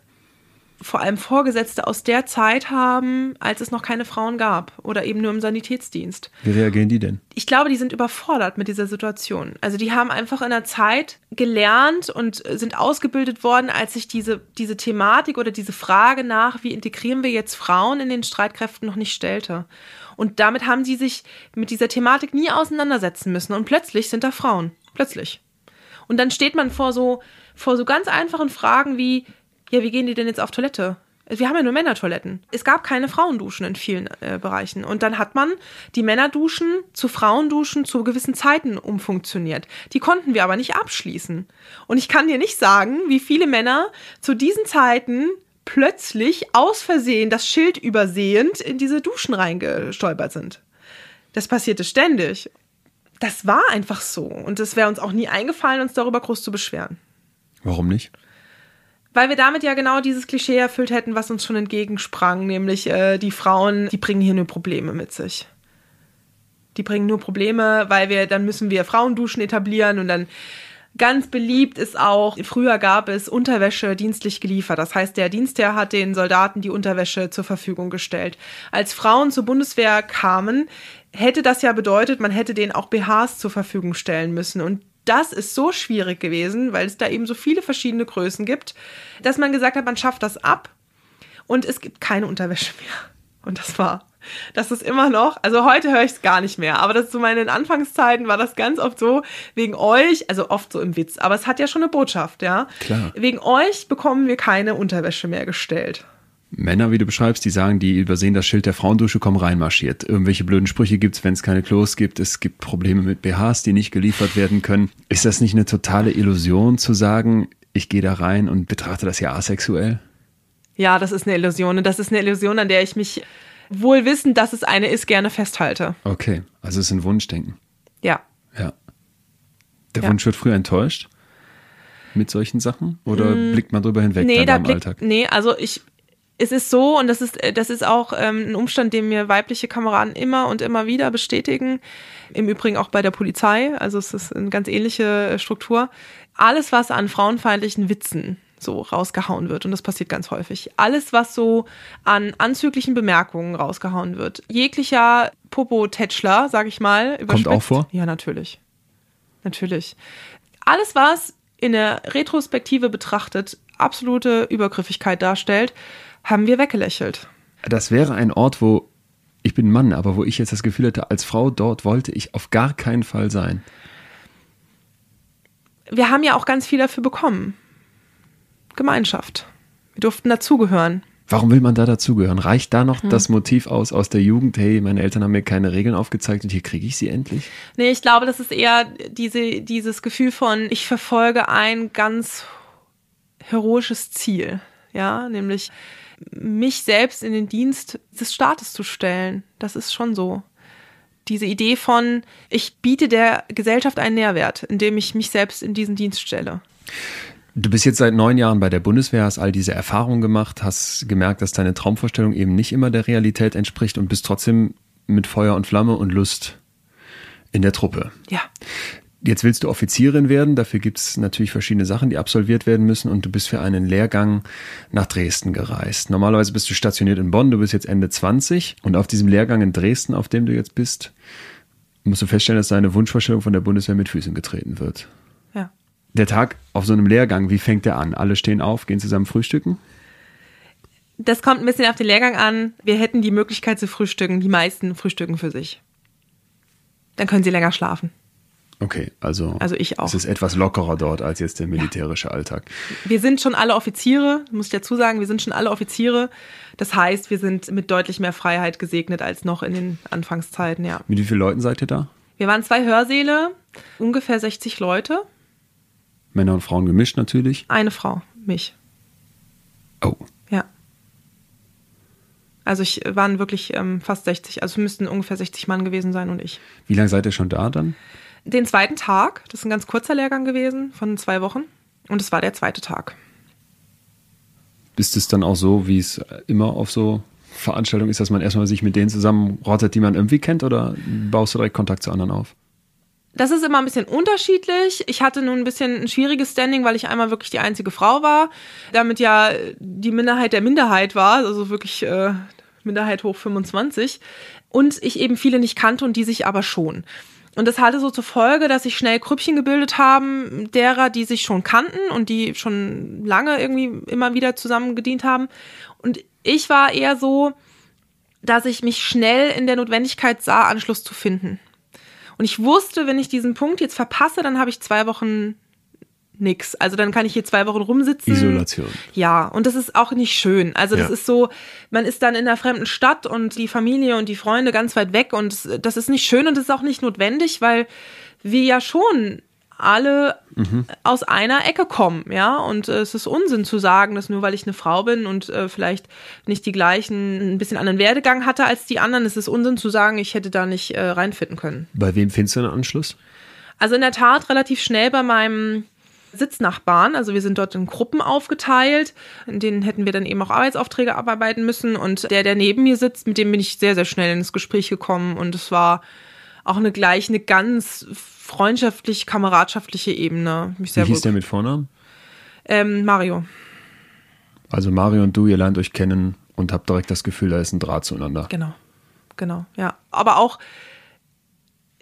[SPEAKER 2] vor allem Vorgesetzte aus der Zeit haben, als es noch keine Frauen gab oder eben nur im Sanitätsdienst.
[SPEAKER 1] Wie reagieren die denn?
[SPEAKER 2] Ich glaube, die sind überfordert mit dieser Situation. Also die haben einfach in der Zeit gelernt und sind ausgebildet worden, als sich diese, diese Thematik oder diese Frage nach, wie integrieren wir jetzt Frauen in den Streitkräften noch nicht stellte. Und damit haben sie sich mit dieser Thematik nie auseinandersetzen müssen. Und plötzlich sind da Frauen. Plötzlich. Und dann steht man vor so, vor so ganz einfachen Fragen wie, ja, wie gehen die denn jetzt auf Toilette? Wir haben ja nur Männertoiletten. Es gab keine Frauenduschen in vielen äh, Bereichen. Und dann hat man die Männerduschen zu Frauenduschen zu gewissen Zeiten umfunktioniert. Die konnten wir aber nicht abschließen. Und ich kann dir nicht sagen, wie viele Männer zu diesen Zeiten plötzlich aus Versehen das Schild übersehend in diese Duschen reingestolpert sind. Das passierte ständig. Das war einfach so. Und es wäre uns auch nie eingefallen, uns darüber groß zu beschweren.
[SPEAKER 1] Warum nicht?
[SPEAKER 2] Weil wir damit ja genau dieses Klischee erfüllt hätten, was uns schon entgegensprang, nämlich äh, die Frauen, die bringen hier nur Probleme mit sich. Die bringen nur Probleme, weil wir, dann müssen wir Frauenduschen etablieren und dann Ganz beliebt ist auch, früher gab es Unterwäsche dienstlich geliefert. Das heißt, der Dienstherr hat den Soldaten die Unterwäsche zur Verfügung gestellt. Als Frauen zur Bundeswehr kamen, hätte das ja bedeutet, man hätte denen auch BHs zur Verfügung stellen müssen. Und das ist so schwierig gewesen, weil es da eben so viele verschiedene Größen gibt, dass man gesagt hat, man schafft das ab und es gibt keine Unterwäsche mehr. Und das war, das ist immer noch, also heute höre ich es gar nicht mehr, aber das zu meinen Anfangszeiten war das ganz oft so, wegen euch, also oft so im Witz, aber es hat ja schon eine Botschaft, ja.
[SPEAKER 1] Klar.
[SPEAKER 2] Wegen euch bekommen wir keine Unterwäsche mehr gestellt.
[SPEAKER 1] Männer, wie du beschreibst, die sagen, die übersehen das Schild der Frauendusche, kommen reinmarschiert. Irgendwelche blöden Sprüche gibt's, wenn es keine Klos gibt. Es gibt Probleme mit BHs, die nicht geliefert werden können. Ist das nicht eine totale Illusion zu sagen, ich gehe da rein und betrachte das ja asexuell?
[SPEAKER 2] Ja, das ist eine Illusion. Und das ist eine Illusion, an der ich mich wohl wissend, dass es eine ist, gerne festhalte.
[SPEAKER 1] Okay, also es ist ein Wunschdenken.
[SPEAKER 2] Ja.
[SPEAKER 1] Ja. Der ja. Wunsch wird früh enttäuscht mit solchen Sachen? Oder mm, blickt man drüber hinweg
[SPEAKER 2] nee,
[SPEAKER 1] da
[SPEAKER 2] im blick,
[SPEAKER 1] Alltag?
[SPEAKER 2] Nee, also ich, es ist so, und das ist, das ist auch ähm, ein Umstand, den mir weibliche Kameraden immer und immer wieder bestätigen. Im Übrigen auch bei der Polizei. Also es ist eine ganz ähnliche äh, Struktur. Alles, was an frauenfeindlichen Witzen so rausgehauen wird, und das passiert ganz häufig. Alles, was so an anzüglichen Bemerkungen rausgehauen wird. Jeglicher Popo-Tätschler, sag ich mal.
[SPEAKER 1] Kommt auch vor?
[SPEAKER 2] Ja, natürlich. Natürlich. Alles, was in der Retrospektive betrachtet absolute Übergriffigkeit darstellt, haben wir weggelächelt.
[SPEAKER 1] Das wäre ein Ort, wo ich bin Mann, aber wo ich jetzt das Gefühl hatte, als Frau dort wollte ich auf gar keinen Fall sein.
[SPEAKER 2] Wir haben ja auch ganz viel dafür bekommen. Gemeinschaft. Wir durften dazugehören.
[SPEAKER 1] Warum will man da dazugehören? Reicht da noch hm. das Motiv aus aus der Jugend, hey, meine Eltern haben mir keine Regeln aufgezeigt und hier kriege ich sie endlich?
[SPEAKER 2] Nee, ich glaube, das ist eher diese, dieses Gefühl von, ich verfolge ein ganz heroisches Ziel. Ja, nämlich mich selbst in den Dienst des Staates zu stellen. Das ist schon so. Diese Idee von, ich biete der Gesellschaft einen Nährwert, indem ich mich selbst in diesen Dienst stelle.
[SPEAKER 1] Du bist jetzt seit neun Jahren bei der Bundeswehr, hast all diese Erfahrungen gemacht, hast gemerkt, dass deine Traumvorstellung eben nicht immer der Realität entspricht und bist trotzdem mit Feuer und Flamme und Lust in der Truppe.
[SPEAKER 2] Ja.
[SPEAKER 1] Jetzt willst du Offizierin werden, dafür gibt es natürlich verschiedene Sachen, die absolviert werden müssen und du bist für einen Lehrgang nach Dresden gereist. Normalerweise bist du stationiert in Bonn, du bist jetzt Ende 20 und auf diesem Lehrgang in Dresden, auf dem du jetzt bist, musst du feststellen, dass deine Wunschvorstellung von der Bundeswehr mit Füßen getreten wird.
[SPEAKER 2] Ja.
[SPEAKER 1] Der Tag auf so einem Lehrgang, wie fängt der an? Alle stehen auf, gehen zusammen frühstücken?
[SPEAKER 2] Das kommt ein bisschen auf den Lehrgang an. Wir hätten die Möglichkeit zu frühstücken, die meisten frühstücken für sich. Dann können sie länger schlafen.
[SPEAKER 1] Okay, also,
[SPEAKER 2] Also ich auch.
[SPEAKER 1] es ist etwas lockerer dort als jetzt der militärische Alltag.
[SPEAKER 2] Wir sind schon alle Offiziere, muss ich dazu sagen, wir sind schon alle Offiziere. Das heißt, wir sind mit deutlich mehr Freiheit gesegnet als noch in den Anfangszeiten, ja.
[SPEAKER 1] Mit wie vielen Leuten seid ihr da?
[SPEAKER 2] Wir waren zwei Hörsäle, ungefähr 60 Leute,
[SPEAKER 1] Männer und Frauen gemischt natürlich.
[SPEAKER 2] eine Frau, mich.
[SPEAKER 1] Oh,
[SPEAKER 2] Ja. Also ich waren wirklich ähm, fast 60, also es müssten ungefähr 60 Mann gewesen sein und ich.
[SPEAKER 1] wie lange seid ihr schon da dann?
[SPEAKER 2] Den zweiten Tag, das ist ein ganz kurzer Lehrgang gewesen von zwei Wochen und es war der zweite Tag.
[SPEAKER 1] Ist es dann auch so, wie es immer auf so Veranstaltungen ist, dass man erstmal sich mit denen zusammenrottet, die man irgendwie kennt, oder baust du direkt Kontakt zu anderen auf?
[SPEAKER 2] Das ist immer ein bisschen unterschiedlich. Ich hatte nun ein bisschen ein schwieriges Standing, weil ich einmal wirklich die einzige Frau war, damit ja die Minderheit der Minderheit war, also wirklich äh, Minderheit hoch 25 und ich eben viele nicht kannte und die sich aber schon. Und das hatte so zur Folge, dass sich schnell Krüppchen gebildet haben, derer, die sich schon kannten und die schon lange irgendwie immer wieder zusammen gedient haben. Und ich war eher so, dass ich mich schnell in der Notwendigkeit sah, Anschluss zu finden. Und ich wusste, wenn ich diesen Punkt jetzt verpasse, dann habe ich zwei Wochen nix. Also dann kann ich hier zwei Wochen rumsitzen.
[SPEAKER 1] Isolation.
[SPEAKER 2] Ja, und das ist auch nicht schön. Also das
[SPEAKER 1] Ja.
[SPEAKER 2] ist so, man ist dann in einer fremden Stadt und die Familie und die Freunde ganz weit weg und das- ist nicht schön und das ist auch nicht notwendig, weil wir ja schon alle aus einer Ecke kommen, ja, und äh, es ist Unsinn zu sagen, dass nur weil ich eine Frau bin und äh, vielleicht nicht die gleichen, ein bisschen anderen Werdegang hatte als die anderen, es ist Unsinn zu sagen, ich hätte da nicht äh, reinfitten können.
[SPEAKER 1] Bei wem findest du einen Anschluss?
[SPEAKER 2] Also in der Tat relativ schnell bei meinem Sitznachbarn. Also wir sind dort in Gruppen aufgeteilt. In denen hätten wir dann eben auch Arbeitsaufträge abarbeiten müssen. Und der, der neben mir sitzt, mit dem bin ich sehr, sehr schnell ins Gespräch gekommen. Und es war auch eine gleich eine ganz freundschaftlich, kameradschaftliche Ebene. Mich
[SPEAKER 1] Wie
[SPEAKER 2] sehr
[SPEAKER 1] hieß
[SPEAKER 2] wohl.
[SPEAKER 1] der mit Vornamen?
[SPEAKER 2] Ähm, Mario.
[SPEAKER 1] Also Mario und du, ihr lernt euch kennen und habt direkt das Gefühl, da ist ein Draht zueinander.
[SPEAKER 2] Genau. Genau, ja. Aber auch,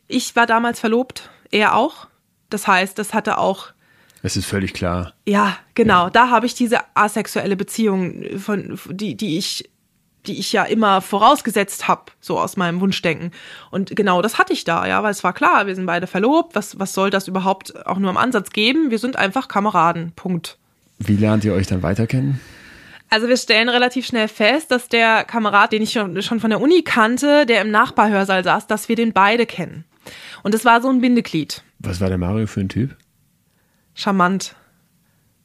[SPEAKER 2] ich war damals verlobt, er auch. Das heißt, das hatte auch
[SPEAKER 1] Es ist völlig klar.
[SPEAKER 2] Ja, genau. Da habe ich diese asexuelle Beziehung, von, die, die ich, die ich ja immer vorausgesetzt habe, so aus meinem Wunschdenken. Und genau das hatte ich da, ja, weil es war klar, wir sind beide verlobt. Was, was soll das überhaupt auch nur im Ansatz geben? Wir sind einfach Kameraden. Punkt.
[SPEAKER 1] Wie lernt ihr euch dann weiter kennen?
[SPEAKER 2] Also wir stellen relativ schnell fest, dass der Kamerad, den ich schon, schon von der Uni kannte, der im Nachbarhörsaal saß, dass wir den beide kennen. Und es war so ein Bindeglied.
[SPEAKER 1] Was war der Mario für ein Typ?
[SPEAKER 2] Charmant.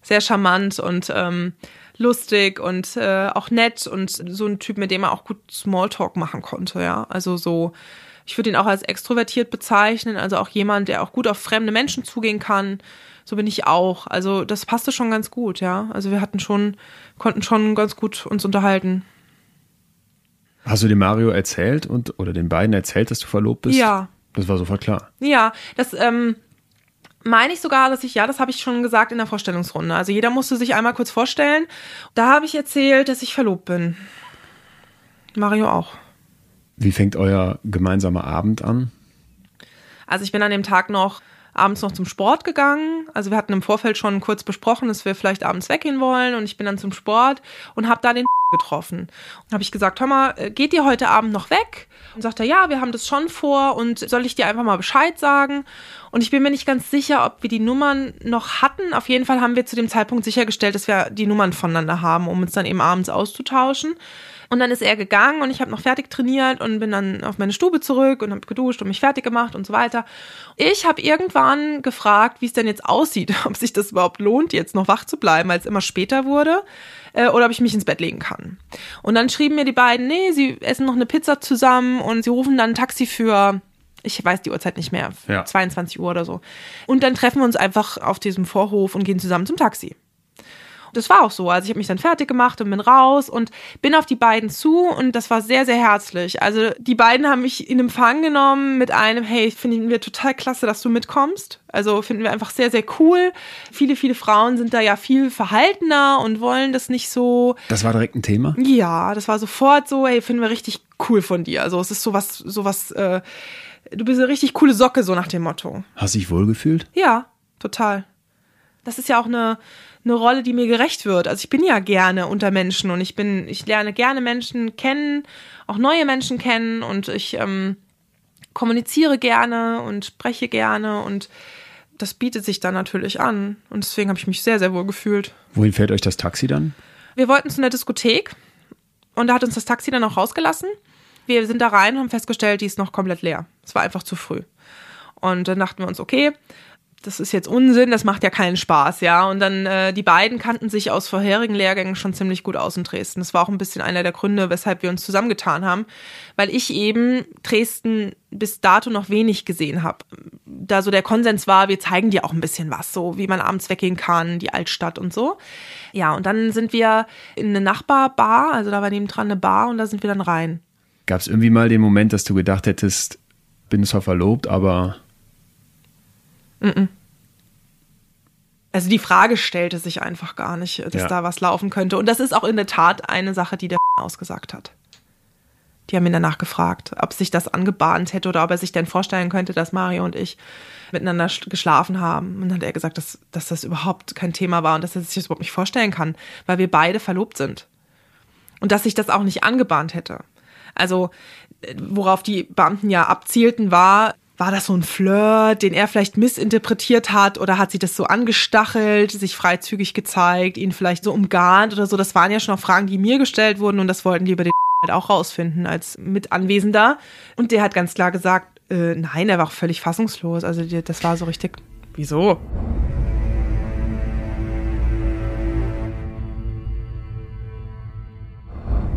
[SPEAKER 2] Sehr charmant und ähm, lustig und äh, auch nett und so ein Typ, mit dem er auch gut Smalltalk machen konnte, ja. Also so, ich würde ihn auch als extrovertiert bezeichnen, also auch jemand, der auch gut auf fremde Menschen zugehen kann. So bin ich auch. Also das passte schon ganz gut, ja. Also wir hatten schon, konnten schon ganz gut uns unterhalten.
[SPEAKER 1] Hast du dem Mario erzählt und oder den beiden erzählt, dass du verlobt bist?
[SPEAKER 2] Ja.
[SPEAKER 1] Das war sofort klar.
[SPEAKER 2] Ja, das ähm, meine ich sogar, dass ich, ja, das habe ich schon gesagt in der Vorstellungsrunde. Also jeder musste sich einmal kurz vorstellen. Da habe ich erzählt, dass ich verlobt bin. Mario auch.
[SPEAKER 1] Wie fängt euer gemeinsamer Abend an?
[SPEAKER 2] Also ich bin an dem Tag noch abends noch zum Sport gegangen. Also wir hatten im Vorfeld schon kurz besprochen, dass wir vielleicht abends weggehen wollen und ich bin dann zum Sport und habe da den getroffen. Und habe ich gesagt, hör mal, äh, geht ihr heute Abend noch weg? Und sagt er, ja, wir haben das schon vor und soll ich dir einfach mal Bescheid sagen? Und ich bin mir nicht ganz sicher, ob wir die Nummern noch hatten. Auf jeden Fall haben wir zu dem Zeitpunkt sichergestellt, dass wir die Nummern voneinander haben, um uns dann eben abends auszutauschen. Und dann ist er gegangen und ich habe noch fertig trainiert und bin dann auf meine Stube zurück und habe geduscht und mich fertig gemacht und so weiter. Ich habe irgendwann gefragt, wie es denn jetzt aussieht, ob sich das überhaupt lohnt, jetzt noch wach zu bleiben, als es immer später wurde, äh, oder ob ich mich ins Bett legen kann. Und dann schrieben mir die beiden, nee, sie essen noch eine Pizza zusammen und sie rufen dann ein Taxi für ich weiß die Uhrzeit nicht mehr, ja. 22 Uhr oder so. Und dann treffen wir uns einfach auf diesem Vorhof und gehen zusammen zum Taxi das war auch so. Also ich habe mich dann fertig gemacht und bin raus und bin auf die beiden zu und das war sehr, sehr herzlich. Also die beiden haben mich in Empfang genommen mit einem, hey, finden wir total klasse, dass du mitkommst. Also finden wir einfach sehr, sehr cool. Viele, viele Frauen sind da ja viel verhaltener und wollen das nicht so.
[SPEAKER 4] Das war direkt ein Thema?
[SPEAKER 2] Ja, das war sofort so, hey, finden wir richtig cool von dir. Also es ist sowas, sowas, äh, du bist eine richtig coole Socke, so nach dem Motto.
[SPEAKER 4] Hast du dich wohlgefühlt?
[SPEAKER 2] Ja, total. Das ist ja auch eine, eine Rolle, die mir gerecht wird. Also ich bin ja gerne unter Menschen und ich bin, ich lerne gerne Menschen kennen, auch neue Menschen kennen und ich ähm, kommuniziere gerne und spreche gerne und das bietet sich dann natürlich an. Und deswegen habe ich mich sehr, sehr wohl gefühlt.
[SPEAKER 4] Wohin fährt euch das Taxi dann?
[SPEAKER 2] Wir wollten zu einer Diskothek und da hat uns das Taxi dann auch rausgelassen. Wir sind da rein und haben festgestellt, die ist noch komplett leer. Es war einfach zu früh. Und dann dachten wir uns, okay, das ist jetzt Unsinn, das macht ja keinen Spaß, ja. Und dann, äh, die beiden kannten sich aus vorherigen Lehrgängen schon ziemlich gut aus in Dresden. Das war auch ein bisschen einer der Gründe, weshalb wir uns zusammengetan haben, weil ich eben Dresden bis dato noch wenig gesehen habe. Da so der Konsens war, wir zeigen dir auch ein bisschen was, so wie man abends weggehen kann, die Altstadt und so. Ja, und dann sind wir in eine Nachbarbar, also da war nebendran eine Bar und da sind wir dann rein.
[SPEAKER 4] Gab es irgendwie mal den Moment, dass du gedacht hättest, bin zwar verlobt, aber
[SPEAKER 2] also die Frage stellte sich einfach gar nicht, dass ja. da was laufen könnte. Und das ist auch in der Tat eine Sache, die der ausgesagt hat. Die haben ihn danach gefragt, ob sich das angebahnt hätte oder ob er sich denn vorstellen könnte, dass Mario und ich miteinander geschlafen haben. Und dann hat er gesagt, dass, dass das überhaupt kein Thema war und dass er sich das überhaupt nicht vorstellen kann, weil wir beide verlobt sind. Und dass sich das auch nicht angebahnt hätte. Also, worauf die Beamten ja abzielten, war, war das so ein Flirt, den er vielleicht missinterpretiert hat oder hat sie das so angestachelt, sich freizügig gezeigt, ihn vielleicht so umgarnt oder so? Das waren ja schon auch Fragen, die mir gestellt wurden und das wollten die über den halt auch rausfinden als Mitanwesender. Und der hat ganz klar gesagt, äh, nein, er war auch völlig fassungslos. Also das war so richtig, wieso?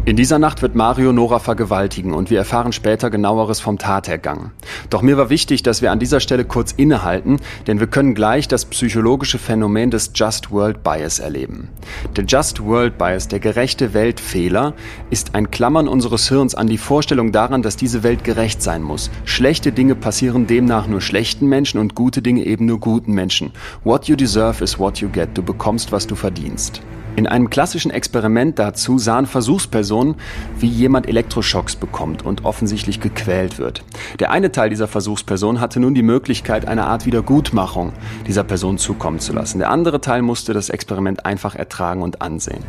[SPEAKER 1] In dieser Nacht wird Mario Nora vergewaltigen und wir erfahren später genaueres vom Tathergang. Doch mir war wichtig, dass wir an dieser Stelle kurz innehalten, denn wir können gleich das psychologische Phänomen des Just World Bias erleben. Der Just World Bias, der gerechte Weltfehler, ist ein Klammern unseres Hirns an die Vorstellung daran, dass diese Welt gerecht sein muss. Schlechte Dinge passieren demnach nur schlechten Menschen und gute Dinge eben nur guten Menschen. What you deserve is what you get. Du bekommst, was du verdienst. In einem klassischen Experiment dazu sahen Versuchspersonen, wie jemand Elektroschocks bekommt und offensichtlich gequält wird. Der eine Teil dieser Versuchsperson hatte nun die Möglichkeit, eine Art Wiedergutmachung dieser Person zukommen zu lassen. Der andere Teil musste das Experiment einfach ertragen und ansehen.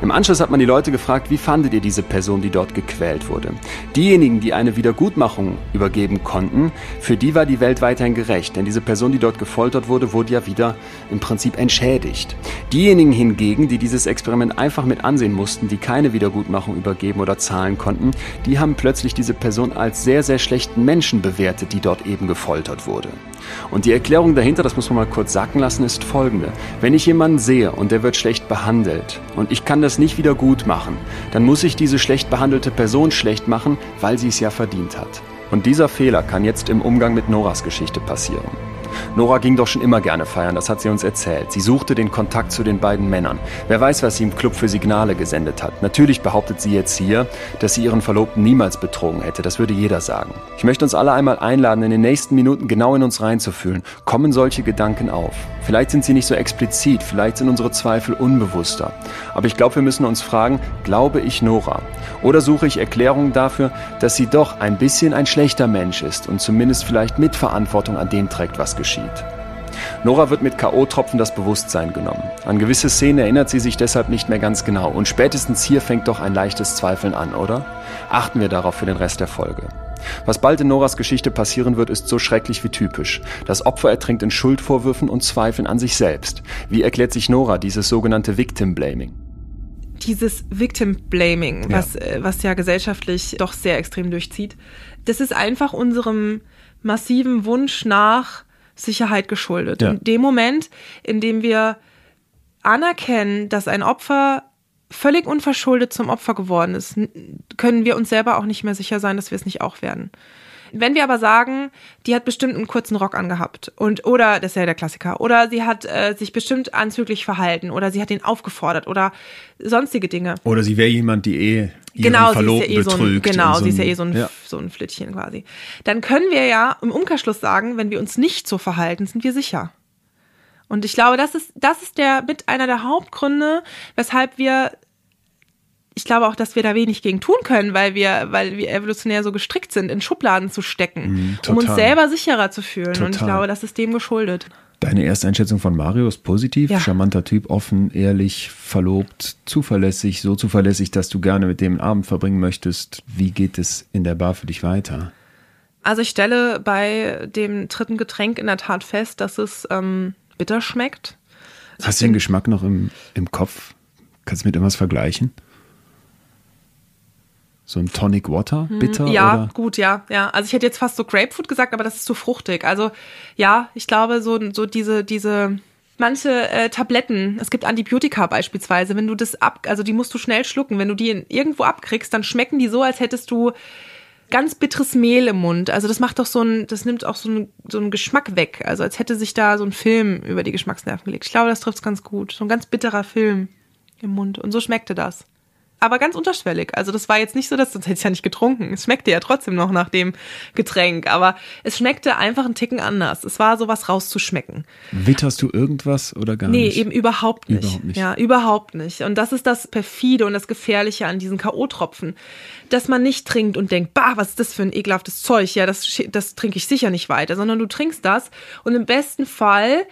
[SPEAKER 1] Im Anschluss hat man die Leute gefragt, wie fandet ihr diese Person, die dort gequält wurde? Diejenigen, die eine Wiedergutmachung übergeben konnten, für die war die Welt weiterhin gerecht, denn diese Person, die dort gefoltert wurde, wurde ja wieder im Prinzip entschädigt. Diejenigen hingegen, die dieses Experiment einfach mit ansehen mussten, die keine Wiedergutmachung übergeben oder zahlen konnten, die haben plötzlich diese Person als sehr, sehr schlechten Menschen bewertet, die dort eben gefoltert wurde. Und die Erklärung dahinter, das muss man mal kurz sacken lassen, ist folgende. Wenn ich jemanden sehe und der wird schlecht behandelt und ich kann das nicht wieder gut machen, dann muss ich diese schlecht behandelte Person schlecht machen, weil sie es ja verdient hat. Und dieser Fehler kann jetzt im Umgang mit Noras Geschichte passieren. Nora ging doch schon immer gerne feiern, das hat sie uns erzählt. Sie suchte den Kontakt zu den beiden Männern. Wer weiß, was sie im Club für Signale gesendet hat. Natürlich behauptet sie jetzt hier, dass sie ihren Verlobten niemals betrogen hätte. Das würde jeder sagen. Ich möchte uns alle einmal einladen, in den nächsten Minuten genau in uns reinzufühlen. Kommen solche Gedanken auf? Vielleicht sind sie nicht so explizit, vielleicht sind unsere Zweifel unbewusster. Aber ich glaube, wir müssen uns fragen, glaube ich Nora? Oder suche ich Erklärungen dafür, dass sie doch ein bisschen ein schlechter Mensch ist und zumindest vielleicht Mitverantwortung an dem trägt, was geschieht? Nora wird mit K.O.-Tropfen das Bewusstsein genommen. An gewisse Szenen erinnert sie sich deshalb nicht mehr ganz genau. Und spätestens hier fängt doch ein leichtes Zweifeln an, oder? Achten wir darauf für den Rest der Folge. Was bald in Noras Geschichte passieren wird, ist so schrecklich wie typisch. Das Opfer ertrinkt in Schuldvorwürfen und Zweifeln an sich selbst. Wie erklärt sich Nora dieses sogenannte Victim Blaming?
[SPEAKER 2] dieses Victim Blaming, was, ja. Äh, was ja gesellschaftlich doch sehr extrem durchzieht, das ist einfach unserem massiven Wunsch nach Sicherheit geschuldet. Ja. In dem Moment, in dem wir anerkennen, dass ein Opfer völlig unverschuldet zum Opfer geworden ist, können wir uns selber auch nicht mehr sicher sein, dass wir es nicht auch werden. Wenn wir aber sagen, die hat bestimmt einen kurzen Rock angehabt und oder das ist ja der Klassiker oder sie hat äh, sich bestimmt anzüglich verhalten oder sie hat ihn aufgefordert oder sonstige Dinge.
[SPEAKER 4] Oder sie wäre jemand, die eh ihren genau, Verlobten
[SPEAKER 2] sie ist ja eh
[SPEAKER 4] betrügt.
[SPEAKER 2] So ein, genau, so sie ist ja eh so ein, ja. so ein Flittchen quasi. Dann können wir ja im Umkehrschluss sagen, wenn wir uns nicht so verhalten, sind wir sicher. Und ich glaube, das ist, das ist der mit einer der Hauptgründe, weshalb wir ich glaube auch, dass wir da wenig gegen tun können, weil wir, weil wir evolutionär so gestrickt sind, in Schubladen zu stecken, mm, um uns selber sicherer zu fühlen. Total. Und ich glaube, das ist dem geschuldet.
[SPEAKER 4] Deine erste Einschätzung von Mario ist positiv, ja. charmanter Typ, offen, ehrlich, verlobt, zuverlässig, so zuverlässig, dass du gerne mit dem einen Abend verbringen möchtest. Wie geht es in der Bar für dich weiter?
[SPEAKER 2] Also ich stelle bei dem dritten Getränk in der Tat fest, dass es ähm, bitter schmeckt.
[SPEAKER 4] Hast du den Geschmack noch im, im Kopf? Kannst du mit irgendwas vergleichen? So ein Tonic Water, hm, bitter?
[SPEAKER 2] Ja,
[SPEAKER 4] oder?
[SPEAKER 2] gut, ja, ja. Also ich hätte jetzt fast so Grapefruit gesagt, aber das ist zu fruchtig. Also ja, ich glaube, so, so diese, diese, manche äh, Tabletten, es gibt Antibiotika beispielsweise, wenn du das ab, also die musst du schnell schlucken, wenn du die irgendwo abkriegst, dann schmecken die so, als hättest du ganz bitteres Mehl im Mund. Also das macht doch so ein, das nimmt auch so einen, so einen Geschmack weg. Also als hätte sich da so ein Film über die Geschmacksnerven gelegt. Ich glaube, das trifft es ganz gut. So ein ganz bitterer Film im Mund. Und so schmeckte das aber ganz unterschwellig. Also das war jetzt nicht so, dass sonst hätte ich ja nicht getrunken. Es schmeckte ja trotzdem noch nach dem Getränk, aber es schmeckte einfach einen Ticken anders. Es war sowas rauszuschmecken.
[SPEAKER 4] Witterst du irgendwas oder gar
[SPEAKER 2] nee,
[SPEAKER 4] nicht?
[SPEAKER 2] Nee, eben überhaupt nicht. überhaupt nicht. Ja, überhaupt nicht. Und das ist das perfide und das gefährliche an diesen KO-Tropfen, dass man nicht trinkt und denkt, bah, was ist das für ein ekelhaftes Zeug? Ja, das, das trinke ich sicher nicht weiter, sondern du trinkst das und im besten Fall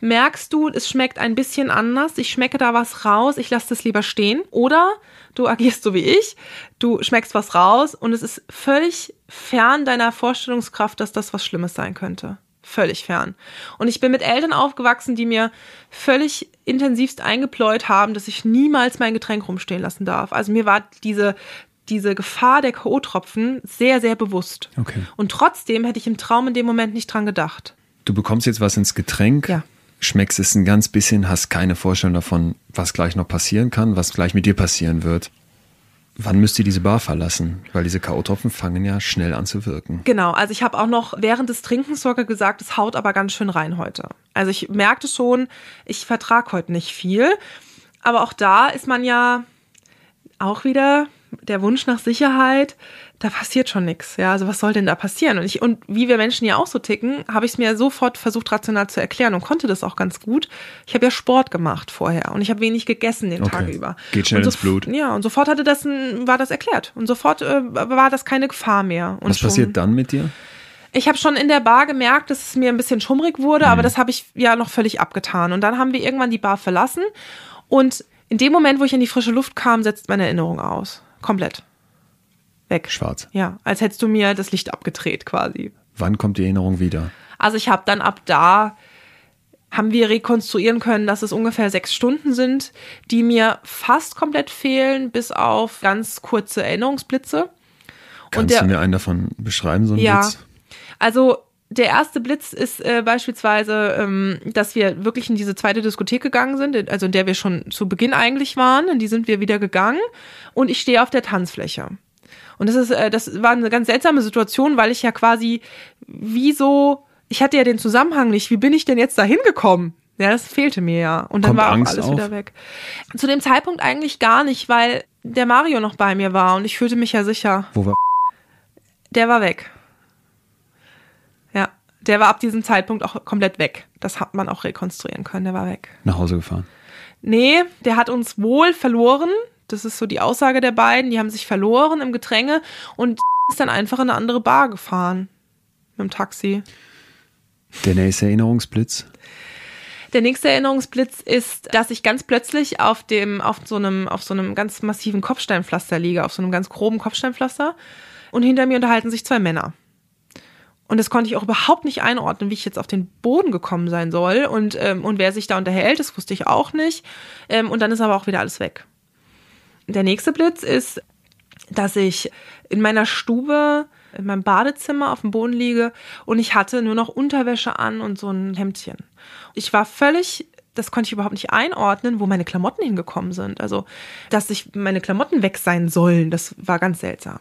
[SPEAKER 2] merkst du, es schmeckt ein bisschen anders, ich schmecke da was raus, ich lasse das lieber stehen. Oder du agierst so wie ich, du schmeckst was raus und es ist völlig fern deiner Vorstellungskraft, dass das was Schlimmes sein könnte. Völlig fern. Und ich bin mit Eltern aufgewachsen, die mir völlig intensivst eingepläut haben, dass ich niemals mein Getränk rumstehen lassen darf. Also mir war diese, diese Gefahr der K.O.-Tropfen sehr, sehr bewusst.
[SPEAKER 4] Okay.
[SPEAKER 2] Und trotzdem hätte ich im Traum in dem Moment nicht dran gedacht.
[SPEAKER 4] Du bekommst jetzt was ins Getränk.
[SPEAKER 2] Ja
[SPEAKER 4] schmeckst es ein ganz bisschen, hast keine Vorstellung davon, was gleich noch passieren kann, was gleich mit dir passieren wird. Wann müsst ihr diese Bar verlassen? Weil diese K.O.-Tropfen fangen ja schnell an zu wirken.
[SPEAKER 2] Genau, also ich habe auch noch während des Trinkens sogar gesagt, es haut aber ganz schön rein heute. Also ich merkte schon, ich vertrag heute nicht viel. Aber auch da ist man ja auch wieder der Wunsch nach Sicherheit da passiert schon nichts. Ja, also was soll denn da passieren? Und ich, und wie wir Menschen ja auch so ticken, habe ich es mir sofort versucht, rational zu erklären und konnte das auch ganz gut. Ich habe ja Sport gemacht vorher und ich habe wenig gegessen den okay. Tag über.
[SPEAKER 4] Geht schnell
[SPEAKER 2] so,
[SPEAKER 4] ins Blut.
[SPEAKER 2] Ja, und sofort hatte das ein, war das erklärt. Und sofort äh, war das keine Gefahr mehr. Und
[SPEAKER 4] was schon, passiert dann mit dir?
[SPEAKER 2] Ich habe schon in der Bar gemerkt, dass es mir ein bisschen schummrig wurde, mhm. aber das habe ich ja noch völlig abgetan. Und dann haben wir irgendwann die Bar verlassen. Und in dem Moment, wo ich in die frische Luft kam, setzt meine Erinnerung aus. Komplett weg.
[SPEAKER 4] Schwarz.
[SPEAKER 2] Ja, als hättest du mir das Licht abgedreht quasi.
[SPEAKER 4] Wann kommt die Erinnerung wieder?
[SPEAKER 2] Also ich habe dann ab da haben wir rekonstruieren können, dass es ungefähr sechs Stunden sind, die mir fast komplett fehlen, bis auf ganz kurze Erinnerungsblitze.
[SPEAKER 4] Kannst der, du mir einen davon beschreiben, so einen
[SPEAKER 2] ja,
[SPEAKER 4] Blitz?
[SPEAKER 2] Also der erste Blitz ist äh, beispielsweise, ähm, dass wir wirklich in diese zweite Diskothek gegangen sind, also in der wir schon zu Beginn eigentlich waren, in die sind wir wieder gegangen und ich stehe auf der Tanzfläche. Und das ist, äh, das war eine ganz seltsame Situation, weil ich ja quasi wie so, ich hatte ja den Zusammenhang nicht. Wie bin ich denn jetzt da hingekommen? Ja, das fehlte mir ja. Und dann
[SPEAKER 4] Kommt
[SPEAKER 2] war auch
[SPEAKER 4] Angst
[SPEAKER 2] alles
[SPEAKER 4] auf?
[SPEAKER 2] wieder weg. Zu dem Zeitpunkt eigentlich gar nicht, weil der Mario noch bei mir war und ich fühlte mich ja sicher.
[SPEAKER 4] Wo war?
[SPEAKER 2] Der war weg. Ja, der war ab diesem Zeitpunkt auch komplett weg. Das hat man auch rekonstruieren können. Der war weg.
[SPEAKER 4] Nach Hause gefahren?
[SPEAKER 2] Nee, der hat uns wohl verloren. Das ist so die Aussage der beiden. Die haben sich verloren im Getränge und ist dann einfach in eine andere Bar gefahren. Mit dem Taxi.
[SPEAKER 4] Der nächste Erinnerungsblitz?
[SPEAKER 2] Der nächste Erinnerungsblitz ist, dass ich ganz plötzlich auf dem, auf so einem, auf so einem ganz massiven Kopfsteinpflaster liege, auf so einem ganz groben Kopfsteinpflaster. Und hinter mir unterhalten sich zwei Männer. Und das konnte ich auch überhaupt nicht einordnen, wie ich jetzt auf den Boden gekommen sein soll und, ähm, und wer sich da unterhält, das wusste ich auch nicht. Ähm, und dann ist aber auch wieder alles weg. Der nächste Blitz ist, dass ich in meiner Stube in meinem Badezimmer auf dem Boden liege und ich hatte nur noch Unterwäsche an und so ein Hemdchen. Ich war völlig das konnte ich überhaupt nicht einordnen, wo meine Klamotten hingekommen sind. Also, dass ich meine Klamotten weg sein sollen, das war ganz seltsam.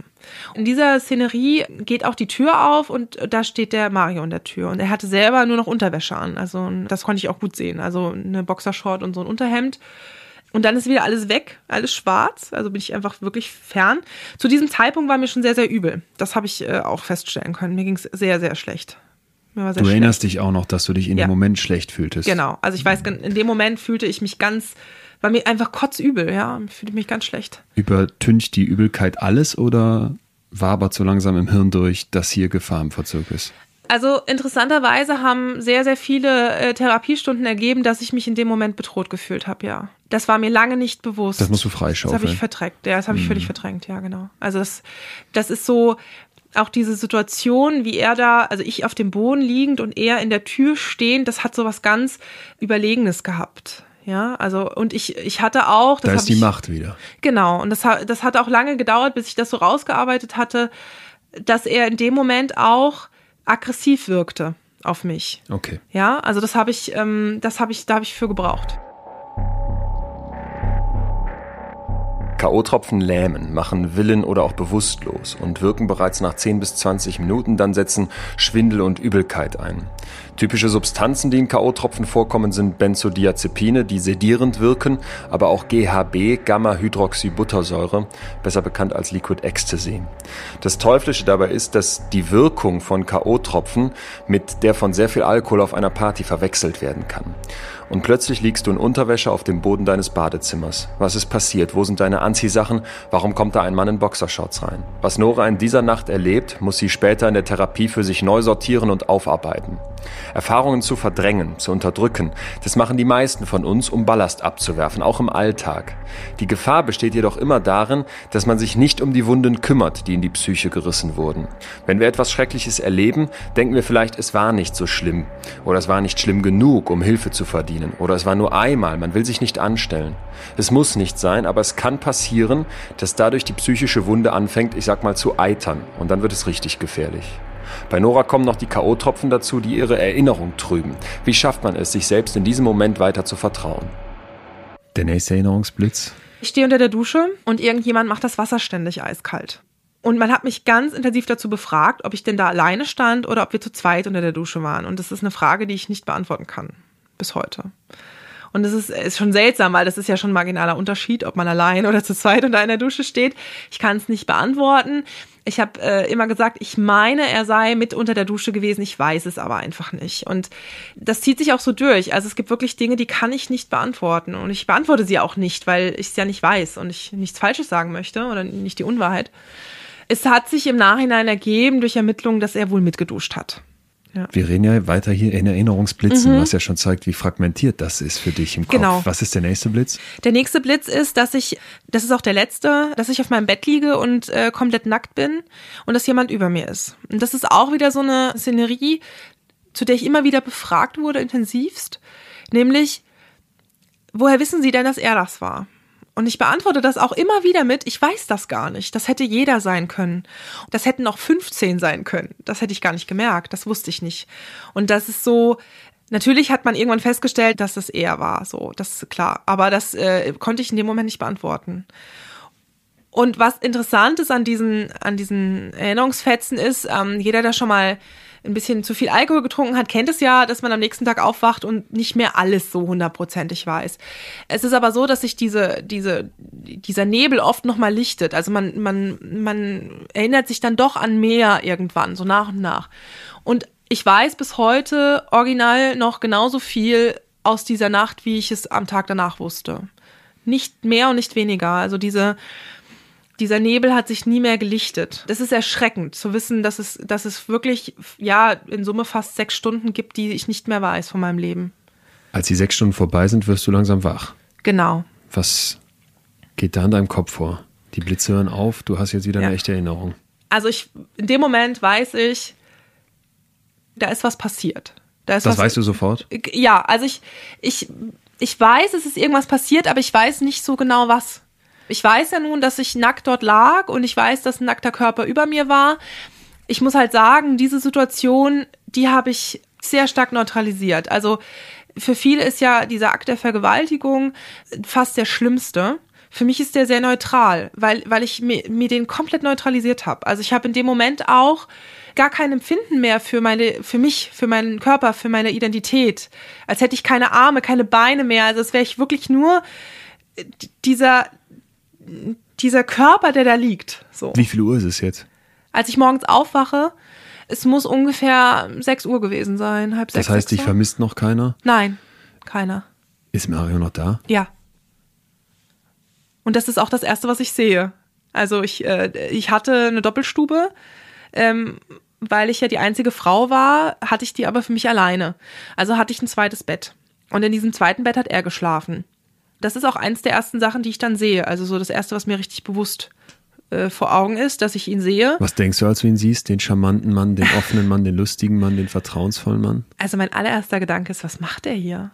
[SPEAKER 2] In dieser Szenerie geht auch die Tür auf und da steht der Mario in der Tür und er hatte selber nur noch Unterwäsche an. Also, das konnte ich auch gut sehen. Also, eine Boxershort und so ein Unterhemd. Und dann ist wieder alles weg, alles schwarz. Also bin ich einfach wirklich fern. Zu diesem Zeitpunkt war mir schon sehr, sehr übel. Das habe ich äh, auch feststellen können. Mir ging es sehr, sehr schlecht.
[SPEAKER 4] du erinnerst schlecht. dich auch noch, dass du dich in ja. dem Moment schlecht fühltest.
[SPEAKER 2] Genau. Also ich weiß, in dem Moment fühlte ich mich ganz, war mir einfach kotzübel, ja. Fühlte mich ganz schlecht.
[SPEAKER 4] Übertüncht die Übelkeit alles oder wabert so langsam im Hirn durch, dass hier Gefahr im Verzug ist?
[SPEAKER 2] Also interessanterweise haben sehr, sehr viele äh, Therapiestunden ergeben, dass ich mich in dem Moment bedroht gefühlt habe, ja. Das war mir lange nicht bewusst.
[SPEAKER 4] Das musst du freischaufeln.
[SPEAKER 2] Das habe ich verdrängt, ja, das habe ich mhm. völlig verdrängt, ja, genau. Also das, das ist so, auch diese Situation, wie er da, also ich auf dem Boden liegend und er in der Tür stehend, das hat so was ganz Überlegenes gehabt. Ja, also und ich, ich hatte auch.
[SPEAKER 4] da ist die
[SPEAKER 2] ich,
[SPEAKER 4] Macht wieder.
[SPEAKER 2] Genau, und das, das hat auch lange gedauert, bis ich das so rausgearbeitet hatte, dass er in dem Moment auch aggressiv wirkte auf mich.
[SPEAKER 4] Okay.
[SPEAKER 2] Ja, also das habe ich, ähm, das habe ich, da habe ich für gebraucht.
[SPEAKER 1] K.O.-Tropfen lähmen, machen Willen oder auch bewusstlos und wirken bereits nach 10 bis 20 Minuten, dann setzen Schwindel und Übelkeit ein. Typische Substanzen, die in K.O.-Tropfen vorkommen, sind Benzodiazepine, die sedierend wirken, aber auch GHB, Gamma-Hydroxybuttersäure, besser bekannt als Liquid Ecstasy. Das Teuflische dabei ist, dass die Wirkung von K.O.-Tropfen mit der von sehr viel Alkohol auf einer Party verwechselt werden kann. Und plötzlich liegst du in Unterwäsche auf dem Boden deines Badezimmers. Was ist passiert? Wo sind deine Anziehsachen? Warum kommt da ein Mann in Boxershorts rein? Was Nora in dieser Nacht erlebt, muss sie später in der Therapie für sich neu sortieren und aufarbeiten. Erfahrungen zu verdrängen, zu unterdrücken, das machen die meisten von uns, um Ballast abzuwerfen, auch im Alltag. Die Gefahr besteht jedoch immer darin, dass man sich nicht um die Wunden kümmert, die in die Psyche gerissen wurden. Wenn wir etwas Schreckliches erleben, denken wir vielleicht, es war nicht so schlimm oder es war nicht schlimm genug, um Hilfe zu verdienen oder es war nur einmal, man will sich nicht anstellen. Es muss nicht sein, aber es kann passieren, dass dadurch die psychische Wunde anfängt, ich sag mal, zu eitern und dann wird es richtig gefährlich. Bei Nora kommen noch die K.O.-Tropfen dazu, die ihre Erinnerung trüben. Wie schafft man es, sich selbst in diesem Moment weiter zu vertrauen?
[SPEAKER 4] Der nächste Erinnerungsblitz.
[SPEAKER 2] Ich stehe unter der Dusche und irgendjemand macht das Wasser ständig eiskalt. Und man hat mich ganz intensiv dazu befragt, ob ich denn da alleine stand oder ob wir zu zweit unter der Dusche waren. Und das ist eine Frage, die ich nicht beantworten kann. Bis heute. Und das ist, ist schon seltsam, weil das ist ja schon ein marginaler Unterschied, ob man allein oder zu zweit unter einer Dusche steht. Ich kann es nicht beantworten. Ich habe äh, immer gesagt, ich meine, er sei mit unter der Dusche gewesen. Ich weiß es aber einfach nicht. Und das zieht sich auch so durch. Also es gibt wirklich Dinge, die kann ich nicht beantworten. Und ich beantworte sie auch nicht, weil ich es ja nicht weiß und ich nichts Falsches sagen möchte oder nicht die Unwahrheit. Es hat sich im Nachhinein ergeben durch Ermittlungen, dass er wohl mitgeduscht hat.
[SPEAKER 4] Ja. Wir reden ja weiter hier in Erinnerungsblitzen, mhm. was ja schon zeigt, wie fragmentiert das ist für dich im Kopf. Genau. Was ist der nächste Blitz?
[SPEAKER 2] Der nächste Blitz ist, dass ich, das ist auch der letzte, dass ich auf meinem Bett liege und äh, komplett nackt bin und dass jemand über mir ist. Und das ist auch wieder so eine Szenerie, zu der ich immer wieder befragt wurde, intensivst. Nämlich, woher wissen Sie denn, dass er das war? Und ich beantworte das auch immer wieder mit, ich weiß das gar nicht. Das hätte jeder sein können. Das hätten auch 15 sein können. Das hätte ich gar nicht gemerkt. Das wusste ich nicht. Und das ist so, natürlich hat man irgendwann festgestellt, dass das er war. So, das ist klar. Aber das äh, konnte ich in dem Moment nicht beantworten. Und was interessant ist an diesen, an diesen Erinnerungsfetzen ist, ähm, jeder, der schon mal ein bisschen zu viel Alkohol getrunken hat, kennt es ja, dass man am nächsten Tag aufwacht und nicht mehr alles so hundertprozentig weiß. Es ist aber so, dass sich diese, diese, dieser Nebel oft nochmal lichtet. Also man, man, man erinnert sich dann doch an mehr irgendwann, so nach und nach. Und ich weiß bis heute original noch genauso viel aus dieser Nacht, wie ich es am Tag danach wusste. Nicht mehr und nicht weniger. Also diese, dieser Nebel hat sich nie mehr gelichtet. Das ist erschreckend zu wissen, dass es, dass es wirklich, ja, in Summe fast sechs Stunden gibt, die ich nicht mehr weiß von meinem Leben.
[SPEAKER 4] Als die sechs Stunden vorbei sind, wirst du langsam wach.
[SPEAKER 2] Genau.
[SPEAKER 4] Was geht da in deinem Kopf vor? Die Blitze hören auf, du hast jetzt wieder ja. eine echte Erinnerung.
[SPEAKER 2] Also ich, in dem Moment weiß ich, da ist was passiert.
[SPEAKER 4] Da das was, weißt du sofort?
[SPEAKER 2] Ja, also ich, ich, ich weiß, es ist irgendwas passiert, aber ich weiß nicht so genau was. Ich weiß ja nun, dass ich nackt dort lag und ich weiß, dass ein nackter Körper über mir war. Ich muss halt sagen, diese Situation, die habe ich sehr stark neutralisiert. Also für viele ist ja dieser Akt der Vergewaltigung fast der schlimmste. Für mich ist der sehr neutral, weil, weil ich mir, mir den komplett neutralisiert habe. Also ich habe in dem Moment auch gar kein Empfinden mehr für meine, für mich, für meinen Körper, für meine Identität. Als hätte ich keine Arme, keine Beine mehr. Also es wäre ich wirklich nur dieser, dieser Körper, der da liegt. So.
[SPEAKER 4] Wie viel Uhr ist es jetzt?
[SPEAKER 2] Als ich morgens aufwache, es muss ungefähr 6 Uhr gewesen sein, halb
[SPEAKER 4] Das
[SPEAKER 2] sechs.
[SPEAKER 4] heißt, dich vermisst noch keiner?
[SPEAKER 2] Nein, keiner.
[SPEAKER 4] Ist Mario noch da?
[SPEAKER 2] Ja. Und das ist auch das Erste, was ich sehe. Also ich, äh, ich hatte eine Doppelstube, ähm, weil ich ja die einzige Frau war, hatte ich die aber für mich alleine. Also hatte ich ein zweites Bett. Und in diesem zweiten Bett hat er geschlafen. Das ist auch eins der ersten Sachen, die ich dann sehe. Also so das Erste, was mir richtig bewusst äh, vor Augen ist, dass ich ihn sehe.
[SPEAKER 4] Was denkst du, als du ihn siehst? Den charmanten Mann, den offenen Mann, den lustigen Mann, den vertrauensvollen Mann?
[SPEAKER 2] Also mein allererster Gedanke ist, was macht der hier?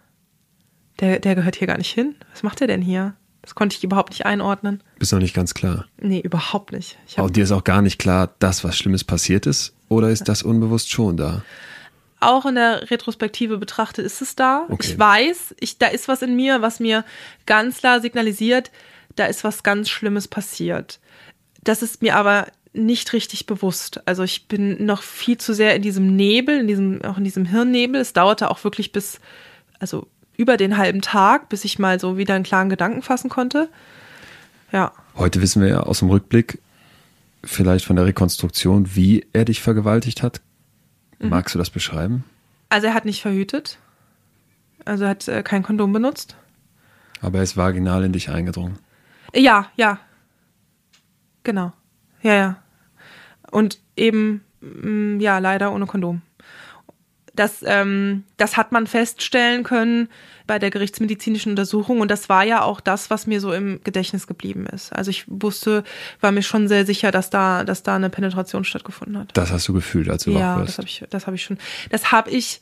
[SPEAKER 2] Der, der gehört hier gar nicht hin. Was macht der denn hier? Das konnte ich überhaupt nicht einordnen.
[SPEAKER 4] Bist noch nicht ganz klar.
[SPEAKER 2] Nee, überhaupt nicht.
[SPEAKER 4] Auch dir ist auch gar nicht klar, dass was Schlimmes passiert ist? Oder ist das unbewusst schon da?
[SPEAKER 2] Auch in der Retrospektive betrachtet ist es da.
[SPEAKER 4] Okay.
[SPEAKER 2] Ich weiß, ich, da ist was in mir, was mir ganz klar signalisiert, da ist was ganz Schlimmes passiert. Das ist mir aber nicht richtig bewusst. Also ich bin noch viel zu sehr in diesem Nebel, in diesem, auch in diesem Hirnnebel. Es dauerte auch wirklich bis, also über den halben Tag, bis ich mal so wieder einen klaren Gedanken fassen konnte. Ja.
[SPEAKER 4] Heute wissen wir ja aus dem Rückblick, vielleicht von der Rekonstruktion, wie er dich vergewaltigt hat.
[SPEAKER 2] Mhm.
[SPEAKER 4] Magst du das beschreiben?
[SPEAKER 2] Also er hat nicht verhütet. Also er hat äh, kein Kondom benutzt.
[SPEAKER 4] Aber er ist vaginal in dich eingedrungen.
[SPEAKER 2] Ja, ja. Genau. Ja, ja. Und eben, mm, ja, leider ohne Kondom. Das, ähm, das hat man feststellen können bei der gerichtsmedizinischen Untersuchung und das war ja auch das, was mir so im Gedächtnis geblieben ist. Also ich wusste, war mir schon sehr sicher, dass da, dass da eine Penetration stattgefunden hat.
[SPEAKER 4] Das hast du gefühlt, als du
[SPEAKER 2] Ja,
[SPEAKER 4] wach
[SPEAKER 2] das
[SPEAKER 4] wirst.
[SPEAKER 2] habe ich, das habe ich schon. Das habe ich.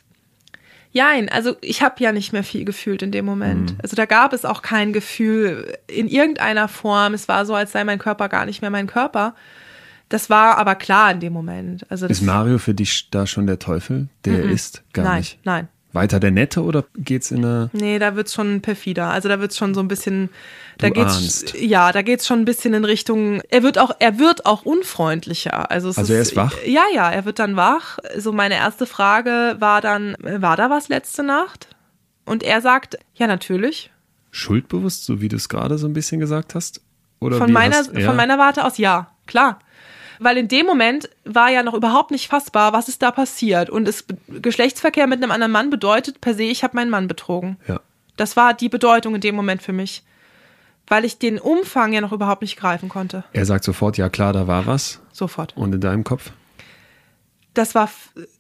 [SPEAKER 2] Jein, also ich habe ja nicht mehr viel gefühlt in dem Moment. Also da gab es auch kein Gefühl in irgendeiner Form. Es war so, als sei mein Körper gar nicht mehr mein Körper. Das war aber klar in dem Moment. Also
[SPEAKER 4] Ist Mario für dich da schon der Teufel, der er ist? Gar
[SPEAKER 2] nein,
[SPEAKER 4] nicht.
[SPEAKER 2] nein.
[SPEAKER 4] Weiter der Nette oder geht's in eine.
[SPEAKER 2] Nee, da wird's schon perfider. Also da wird's schon so ein bisschen, da
[SPEAKER 4] Du
[SPEAKER 2] geht's,
[SPEAKER 4] ahnst.
[SPEAKER 2] ja, da geht's schon ein bisschen in Richtung, er wird auch, er wird auch unfreundlicher. Also, es
[SPEAKER 4] Also er ist wach?
[SPEAKER 2] Ja, ja, er wird dann wach. So meine erste Frage war dann, war da was letzte Nacht? Und er sagt, ja, natürlich.
[SPEAKER 4] Schuldbewusst, so wie du es gerade so ein bisschen gesagt hast? Oder
[SPEAKER 2] Von
[SPEAKER 4] wie
[SPEAKER 2] meiner,
[SPEAKER 4] hast, ja.
[SPEAKER 2] von meiner Warte aus, ja, klar. Weil in dem Moment war ja noch überhaupt nicht fassbar, was ist da passiert. Und es, Geschlechtsverkehr mit einem anderen Mann bedeutet per se, ich habe meinen Mann betrogen.
[SPEAKER 4] Ja.
[SPEAKER 2] Das war die Bedeutung in dem Moment für mich. Weil ich den Umfang ja noch überhaupt nicht greifen konnte.
[SPEAKER 4] Er sagt sofort, ja klar, da war was.
[SPEAKER 2] Sofort.
[SPEAKER 4] Und in deinem Kopf?
[SPEAKER 2] Das war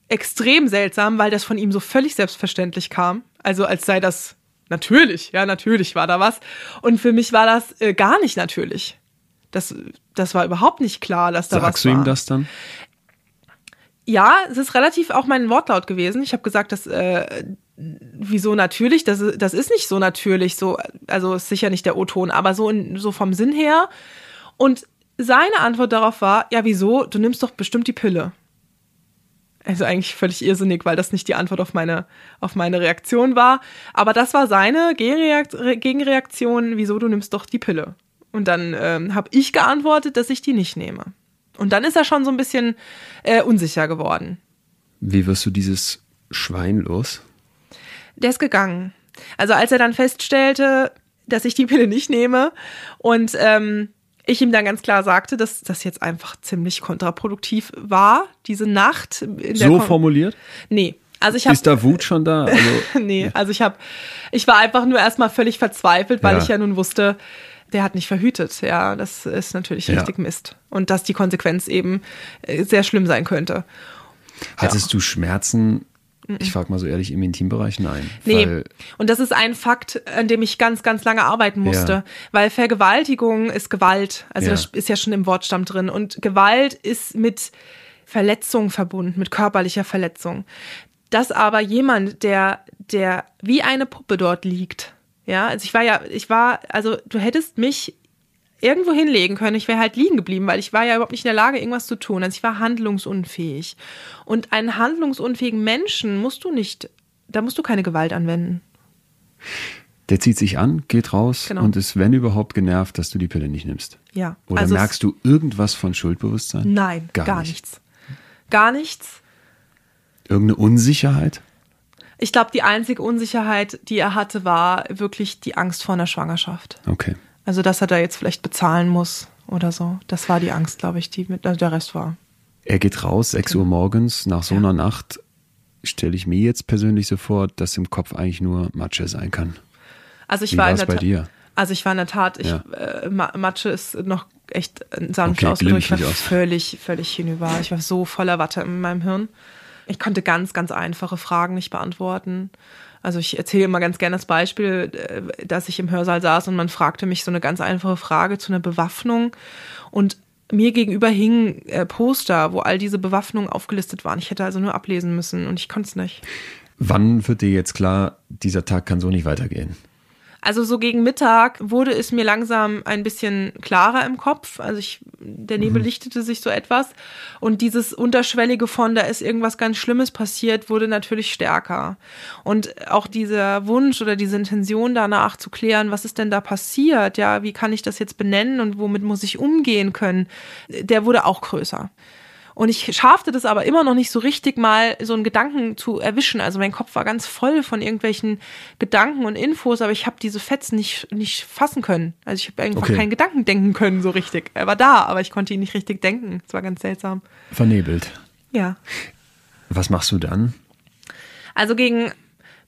[SPEAKER 2] extrem seltsam, weil das von ihm so völlig selbstverständlich kam. Also als sei das natürlich, ja, natürlich war da was. Und für mich war das äh, gar nicht natürlich. Das, das war überhaupt nicht klar, dass da was
[SPEAKER 4] Sagst du
[SPEAKER 2] war.
[SPEAKER 4] ihm das dann?
[SPEAKER 2] Ja, es ist relativ auch mein Wortlaut gewesen. Ich habe gesagt, dass äh, wieso natürlich? Das, ist- das ist nicht so natürlich. So, also ist sicher nicht der O-Ton, aber so, in, so vom Sinn her. Und seine Antwort darauf war: Ja, wieso? Du nimmst doch bestimmt die Pille. Also eigentlich völlig irrsinnig, weil das nicht die Antwort auf meine, auf meine Reaktion war. Aber das war seine Gegenreakt- Re- Gegenreaktion, wieso du nimmst doch die Pille. Und dann ähm, habe ich geantwortet, dass ich die nicht nehme. Und dann ist er schon so ein bisschen äh, unsicher geworden.
[SPEAKER 4] Wie wirst du dieses Schwein los?
[SPEAKER 2] Der ist gegangen. Also als er dann feststellte, dass ich die Pille nicht nehme und ähm, ich ihm dann ganz klar sagte, dass das jetzt einfach ziemlich kontraproduktiv war, diese Nacht. In der
[SPEAKER 4] So
[SPEAKER 2] Kon-
[SPEAKER 4] formuliert?
[SPEAKER 2] Nee. Also ich habe
[SPEAKER 4] Ist da Wut schon da? Also,
[SPEAKER 2] nee, also ich habe ich war einfach nur erstmal völlig verzweifelt, weil
[SPEAKER 4] Ja.
[SPEAKER 2] ich ja nun wusste, der hat nicht verhütet. Ja, das ist natürlich
[SPEAKER 4] Ja.
[SPEAKER 2] richtig Mist und dass die Konsequenz eben äh, sehr schlimm sein könnte.
[SPEAKER 4] hattest du Schmerzen? Ich frage mal so ehrlich, im Intimbereich? Nein.
[SPEAKER 2] Nee, und das ist ein Fakt, an dem ich ganz, ganz lange arbeiten musste,
[SPEAKER 4] Ja.
[SPEAKER 2] weil Vergewaltigung ist Gewalt. Also
[SPEAKER 4] Ja.
[SPEAKER 2] das ist ja schon im Wortstamm drin. Und Gewalt ist mit Verletzung verbunden, mit körperlicher Verletzung. Dass aber jemand, der, der wie eine Puppe dort liegt, ja, also ich war ja, ich war, also du hättest mich irgendwo hinlegen können. Ich wäre halt liegen geblieben, weil ich war ja überhaupt nicht in der Lage, irgendwas zu tun. Also ich war handlungsunfähig. Und einen handlungsunfähigen Menschen musst du nicht, da musst du keine Gewalt anwenden.
[SPEAKER 4] Der zieht sich an, geht raus genau. und ist, wenn überhaupt, genervt, dass du die Pille nicht nimmst.
[SPEAKER 2] Ja.
[SPEAKER 4] Oder also merkst du irgendwas von Schuldbewusstsein?
[SPEAKER 2] Nein, gar, gar nicht. nichts. Gar nichts.
[SPEAKER 4] Irgendeine Unsicherheit?
[SPEAKER 2] Ich glaube, die einzige Unsicherheit, die er hatte, war wirklich die Angst vor einer Schwangerschaft.
[SPEAKER 4] Okay.
[SPEAKER 2] Also, dass er da jetzt vielleicht bezahlen muss oder so. Das war die Angst, glaube ich, die mit, also der Rest war.
[SPEAKER 4] Er geht raus, 6 Uhr morgens, nach so einer ja. Nacht stelle ich mir jetzt persönlich so vor, dass im Kopf eigentlich nur Matsche sein kann.
[SPEAKER 2] Also ich
[SPEAKER 4] Wie
[SPEAKER 2] war
[SPEAKER 4] in der
[SPEAKER 2] bei
[SPEAKER 4] dir?
[SPEAKER 2] Also ich war in der Tat, ich, ja. äh, Matsche ist noch echt sanft
[SPEAKER 4] okay,
[SPEAKER 2] ausgedrückt. Ich war aus. völlig, völlig hinüber. Ich war so voller Watte in meinem Hirn. Ich konnte ganz, ganz einfache Fragen nicht beantworten. Also ich erzähle immer ganz gerne das Beispiel, äh, dass ich im Hörsaal saß und man fragte mich so eine ganz einfache Frage zu einer Bewaffnung und mir gegenüber hingen äh, Poster, wo all diese Bewaffnungen aufgelistet waren. Ich hätte also nur ablesen müssen und ich konnte es nicht.
[SPEAKER 4] Wann wird dir jetzt klar, dieser Tag kann so nicht weitergehen?
[SPEAKER 2] Also so gegen Mittag wurde es mir langsam ein bisschen klarer im Kopf. Also ich, der Nebel mhm. lichtete sich so etwas. Und dieses Unterschwellige von, da ist irgendwas ganz Schlimmes passiert, wurde natürlich stärker. Und auch dieser Wunsch oder diese Intention danach zu klären, was ist denn da passiert? Ja, wie kann ich das jetzt benennen und womit muss ich umgehen können? Der wurde auch größer. Und ich schaffte das aber immer noch nicht so richtig mal, so einen Gedanken zu erwischen. Also mein Kopf war ganz voll von irgendwelchen Gedanken und Infos, aber ich habe diese Fetzen nicht, nicht fassen können. Also ich habe einfach okay. keinen Gedanken denken können so richtig. Er war da, aber ich konnte ihn nicht richtig denken. Es war ganz seltsam.
[SPEAKER 4] Vernebelt.
[SPEAKER 2] Ja.
[SPEAKER 4] Was machst du dann?
[SPEAKER 2] Also gegen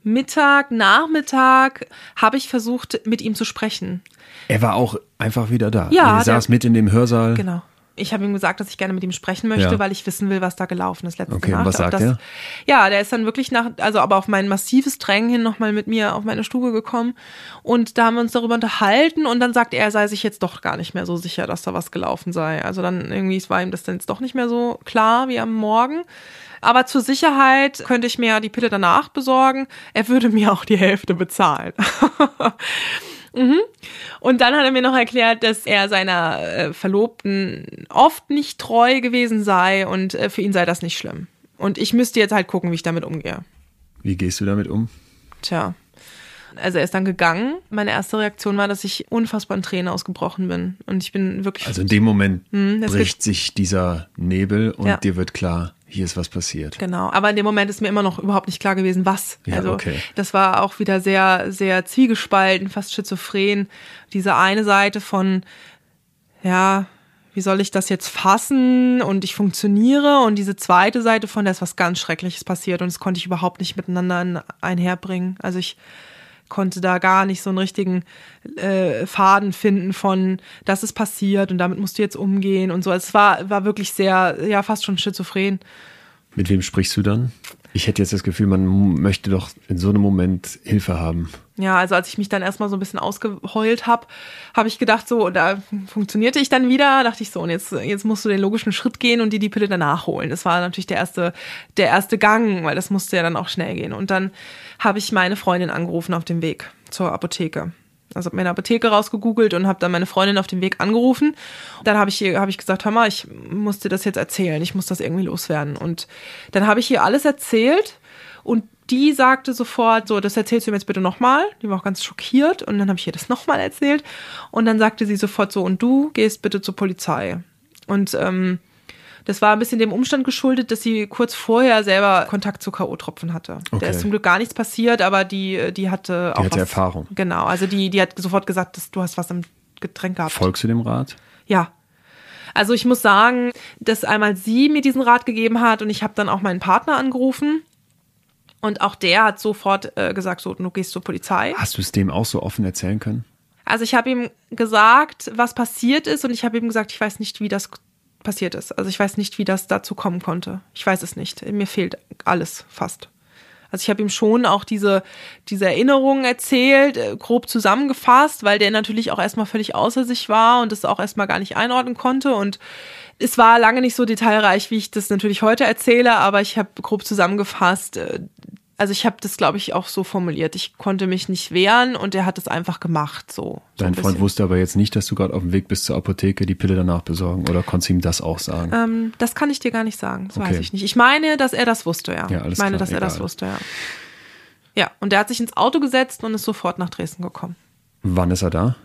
[SPEAKER 2] Mittag, Nachmittag habe ich versucht, mit ihm zu sprechen.
[SPEAKER 4] Er war auch einfach wieder da.
[SPEAKER 2] Ja.
[SPEAKER 4] Er saß mit in dem Hörsaal.
[SPEAKER 2] Genau ich habe ihm gesagt, dass ich gerne mit ihm sprechen möchte, ja. weil ich wissen will, was da gelaufen ist letzte
[SPEAKER 4] okay,
[SPEAKER 2] Nacht.
[SPEAKER 4] Was sagt
[SPEAKER 2] das,
[SPEAKER 4] er?
[SPEAKER 2] Ja, der ist dann wirklich nach, also aber auf mein massives Drängen hin nochmal mit mir auf meine Stube gekommen. Und da haben wir uns darüber unterhalten und dann sagt er, er sei sich jetzt doch gar nicht mehr so sicher, dass da was gelaufen sei. Also dann irgendwie war ihm das dann jetzt doch nicht mehr so klar wie am Morgen. Aber zur Sicherheit könnte ich mir die Pille danach besorgen. Er würde mir auch die Hälfte bezahlen. Mhm. Und dann hat er mir noch erklärt, dass er seiner äh, Verlobten oft nicht treu gewesen sei und äh, für ihn sei das nicht schlimm. Und ich müsste jetzt halt gucken, wie ich damit umgehe.
[SPEAKER 4] Wie gehst du damit um?
[SPEAKER 2] Tja. Also er ist dann gegangen. Meine erste Reaktion war, dass ich unfassbar in Tränen ausgebrochen bin. Und ich bin wirklich.
[SPEAKER 4] Also in dem Moment mh, bricht sich dieser Nebel und ja. dir wird klar, hier ist was passiert.
[SPEAKER 2] Genau, aber in dem Moment ist mir immer noch überhaupt nicht klar gewesen, was.
[SPEAKER 4] Ja,
[SPEAKER 2] also
[SPEAKER 4] okay.
[SPEAKER 2] das war auch wieder sehr, sehr zwiegespalten, fast schizophren. Diese eine Seite von, ja, wie soll ich das jetzt fassen und ich funktioniere und diese zweite Seite von, da ist was ganz Schreckliches passiert und das konnte ich überhaupt nicht miteinander einherbringen. Also ich konnte da gar nicht so einen richtigen äh, Faden finden von, das ist passiert und damit musst du jetzt umgehen und so. Also es war, war wirklich sehr, ja, fast schon schizophren.
[SPEAKER 4] Mit wem sprichst du dann? Ich hätte jetzt das Gefühl, man möchte doch in so einem Moment Hilfe haben.
[SPEAKER 2] Ja, also als ich mich dann erstmal so ein bisschen ausgeheult habe, habe ich gedacht, so, da funktionierte ich dann wieder, dachte ich so, und jetzt, jetzt musst du den logischen Schritt gehen und dir die Pille danach holen. Das war natürlich der erste, der erste Gang, weil das musste ja dann auch schnell gehen. Und dann habe ich meine Freundin angerufen auf dem Weg zur Apotheke. Also habe mir eine Apotheke rausgegoogelt und habe dann meine Freundin auf dem Weg angerufen. Dann habe ich ihr hab ich gesagt, hör mal, ich muss dir das jetzt erzählen, ich muss das irgendwie loswerden. Und dann habe ich ihr alles erzählt und die sagte sofort, so, das erzählst du mir jetzt bitte nochmal. Die war auch ganz schockiert und dann habe ich ihr das nochmal erzählt. Und dann sagte sie sofort so, und du gehst bitte zur Polizei. Und ähm, das war ein bisschen dem Umstand geschuldet, dass sie kurz vorher selber Kontakt zu K.O.-Tropfen hatte. Okay. Da ist zum Glück gar nichts passiert, aber die, die hatte
[SPEAKER 4] die
[SPEAKER 2] auch.
[SPEAKER 4] hatte
[SPEAKER 2] was,
[SPEAKER 4] Erfahrung.
[SPEAKER 2] Genau, also die, die hat sofort gesagt, dass du hast was im Getränk gehabt.
[SPEAKER 4] Folgst du dem Rat?
[SPEAKER 2] Ja. Also ich muss sagen, dass einmal sie mir diesen Rat gegeben hat und ich habe dann auch meinen Partner angerufen. Und auch der hat sofort äh, gesagt, so, du gehst zur Polizei.
[SPEAKER 4] Hast du es dem auch so offen erzählen können?
[SPEAKER 2] Also ich habe ihm gesagt, was passiert ist und ich habe ihm gesagt, ich weiß nicht, wie das passiert ist. Also ich weiß nicht, wie das dazu kommen konnte. Ich weiß es nicht. Mir fehlt alles fast. Also ich habe ihm schon auch diese, diese Erinnerungen erzählt, äh, grob zusammengefasst, weil der natürlich auch erstmal völlig außer sich war und das auch erstmal gar nicht einordnen konnte. Und es war lange nicht so detailreich, wie ich das natürlich heute erzähle, aber ich habe grob zusammengefasst, äh, Also ich habe das, glaube ich, auch so formuliert. Ich konnte mich nicht wehren und er hat es einfach gemacht. So.
[SPEAKER 4] Dein
[SPEAKER 2] so
[SPEAKER 4] Freund wusste aber jetzt nicht, dass du gerade auf dem Weg bist zur Apotheke, die Pille danach besorgen. Oder konntest du ihm das auch sagen?
[SPEAKER 2] Ähm, das kann ich dir gar nicht sagen. Das
[SPEAKER 4] Okay.
[SPEAKER 2] weiß ich nicht. Ich meine, dass er das wusste, ja.
[SPEAKER 4] Ja, alles
[SPEAKER 2] ich meine,
[SPEAKER 4] klar,
[SPEAKER 2] dass er das
[SPEAKER 4] egal.
[SPEAKER 2] wusste, ja. Ja, und er hat sich ins Auto gesetzt und ist sofort nach Dresden gekommen.
[SPEAKER 4] Wann ist er da?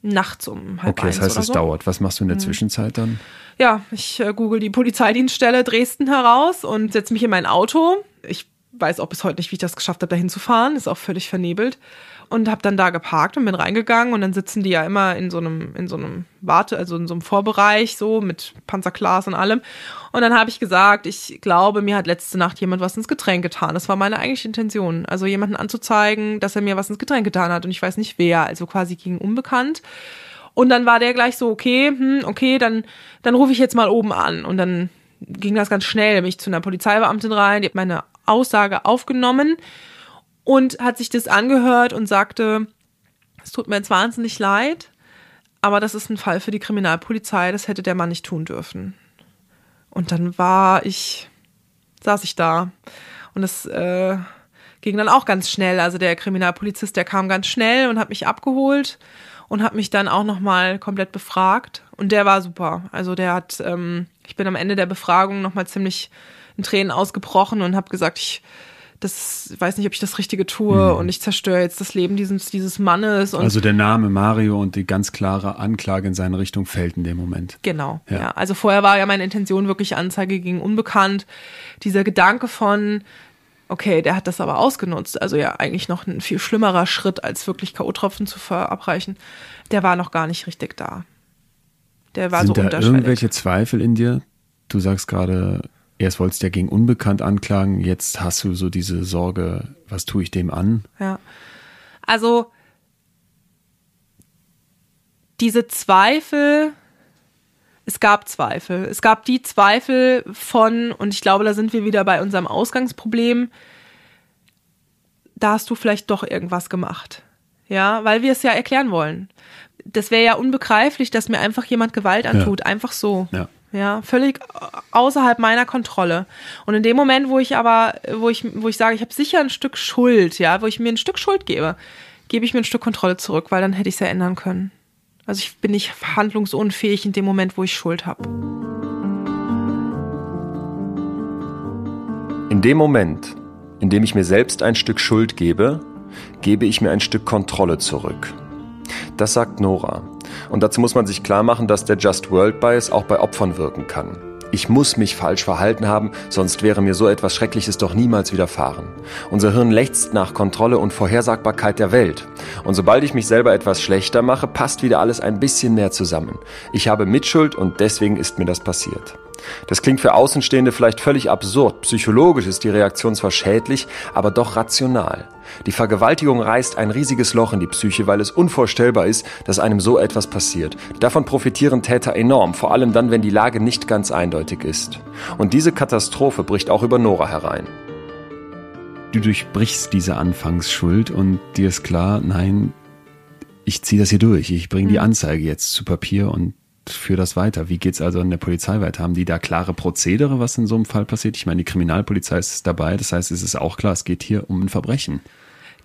[SPEAKER 2] Nachts um halb
[SPEAKER 4] Okay, das heißt, es
[SPEAKER 2] so. Mhm.
[SPEAKER 4] dauert. Was machst du in der Zwischenzeit dann?
[SPEAKER 2] Ja, ich äh, google die Polizeidienststelle Dresden heraus und setze mich in mein Auto. Ich weiß auch bis heute nicht, wie ich das geschafft habe, dahin zu fahren. Ist auch völlig vernebelt. Und habe dann da geparkt und bin reingegangen und dann sitzen die ja immer in so einem, in so einem Warte, also in so einem Vorbereich, so mit Panzerglas und allem. Und dann habe ich gesagt, ich glaube, mir hat letzte Nacht jemand was ins Getränk getan. Das war meine eigentliche Intention. Also jemanden anzuzeigen, dass er mir was ins Getränk getan hat und ich weiß nicht wer, also quasi gegen unbekannt. Und dann war der gleich so, okay, hm, okay, dann, dann rufe ich jetzt mal oben an. Und dann ging das ganz schnell. Bin ich zu einer Polizeibeamtin rein, die hat meine Aussage aufgenommen und hat sich das angehört und sagte, es tut mir jetzt wahnsinnig leid, aber das ist ein Fall für die Kriminalpolizei, das hätte der Mann nicht tun dürfen. Und dann war ich, saß ich da und das äh, ging dann auch ganz schnell. Also der Kriminalpolizist, der kam ganz schnell und hat mich abgeholt und hat mich dann auch nochmal komplett befragt. Und der war super. Also der hat, ähm, ich bin am Ende der Befragung nochmal ziemlich in Tränen ausgebrochen und habe gesagt, ich das weiß nicht, ob ich das Richtige tue und ich zerstöre jetzt das Leben dieses, dieses Mannes
[SPEAKER 4] Also der Name Mario und die ganz klare Anklage in seine Richtung fällt in dem Moment.
[SPEAKER 2] Genau,
[SPEAKER 4] Ja.
[SPEAKER 2] ja. Also vorher war ja meine Intention wirklich Anzeige gegen Unbekannt. Dieser Gedanke von, okay, der hat das aber ausgenutzt, also ja eigentlich noch ein viel schlimmerer Schritt, als wirklich K.O.-Tropfen zu verabreichen, der war noch gar nicht richtig da. Der war
[SPEAKER 4] Sind
[SPEAKER 2] so
[SPEAKER 4] da irgendwelche Zweifel in dir? Du sagst gerade, erst wolltest du ja gegen Unbekannt anklagen, jetzt hast du so diese Sorge, was tue ich dem an?
[SPEAKER 2] Ja. Also diese Zweifel, es gab Zweifel. Es gab die Zweifel von, und ich glaube, da sind wir wieder bei unserem Ausgangsproblem, da hast du vielleicht doch irgendwas gemacht. Ja, weil wir es ja erklären wollen. Das wäre ja unbegreiflich, dass mir einfach jemand Gewalt antut, einfach so.
[SPEAKER 4] Ja.
[SPEAKER 2] Ja, völlig außerhalb meiner Kontrolle. Und in dem Moment, wo ich aber, wo ich, wo ich sage, ich habe sicher ein Stück Schuld, ja, wo ich mir ein Stück Schuld gebe, gebe ich mir ein Stück Kontrolle zurück, weil dann hätte ich es ja ändern können. Also ich bin nicht handlungsunfähig in dem Moment, wo ich Schuld habe.
[SPEAKER 1] In dem Moment, in dem ich mir selbst ein Stück Schuld gebe, gebe ich mir ein Stück Kontrolle zurück. Das sagt Nora. Und dazu muss man sich klar machen, dass der Just World Bias auch bei Opfern wirken kann. Ich muss mich falsch verhalten haben, sonst wäre mir so etwas Schreckliches doch niemals widerfahren. Unser Hirn lechzt nach Kontrolle und Vorhersagbarkeit der Welt. Und sobald ich mich selber etwas schlechter mache, passt wieder alles ein bisschen mehr zusammen. Ich habe Mitschuld und deswegen ist mir das passiert. Das klingt für Außenstehende vielleicht völlig absurd. Psychologisch ist die Reaktion zwar schädlich, aber doch rational. Die Vergewaltigung reißt ein riesiges Loch in die Psyche, weil es unvorstellbar ist, dass einem so etwas passiert. Davon profitieren Täter enorm, vor allem dann, wenn die Lage nicht ganz eindeutig ist. Und diese Katastrophe bricht auch über Nora herein.
[SPEAKER 4] Du durchbrichst diese Anfangsschuld und dir ist klar, nein, ich ziehe das hier durch. Ich bringe die Anzeige jetzt zu Papier und führe das weiter. Wie geht's also in der Polizei weiter? Haben die da klare Prozedere, was in so einem Fall passiert? Ich meine, die Kriminalpolizei ist dabei, das heißt, es ist auch klar, es geht hier um ein Verbrechen.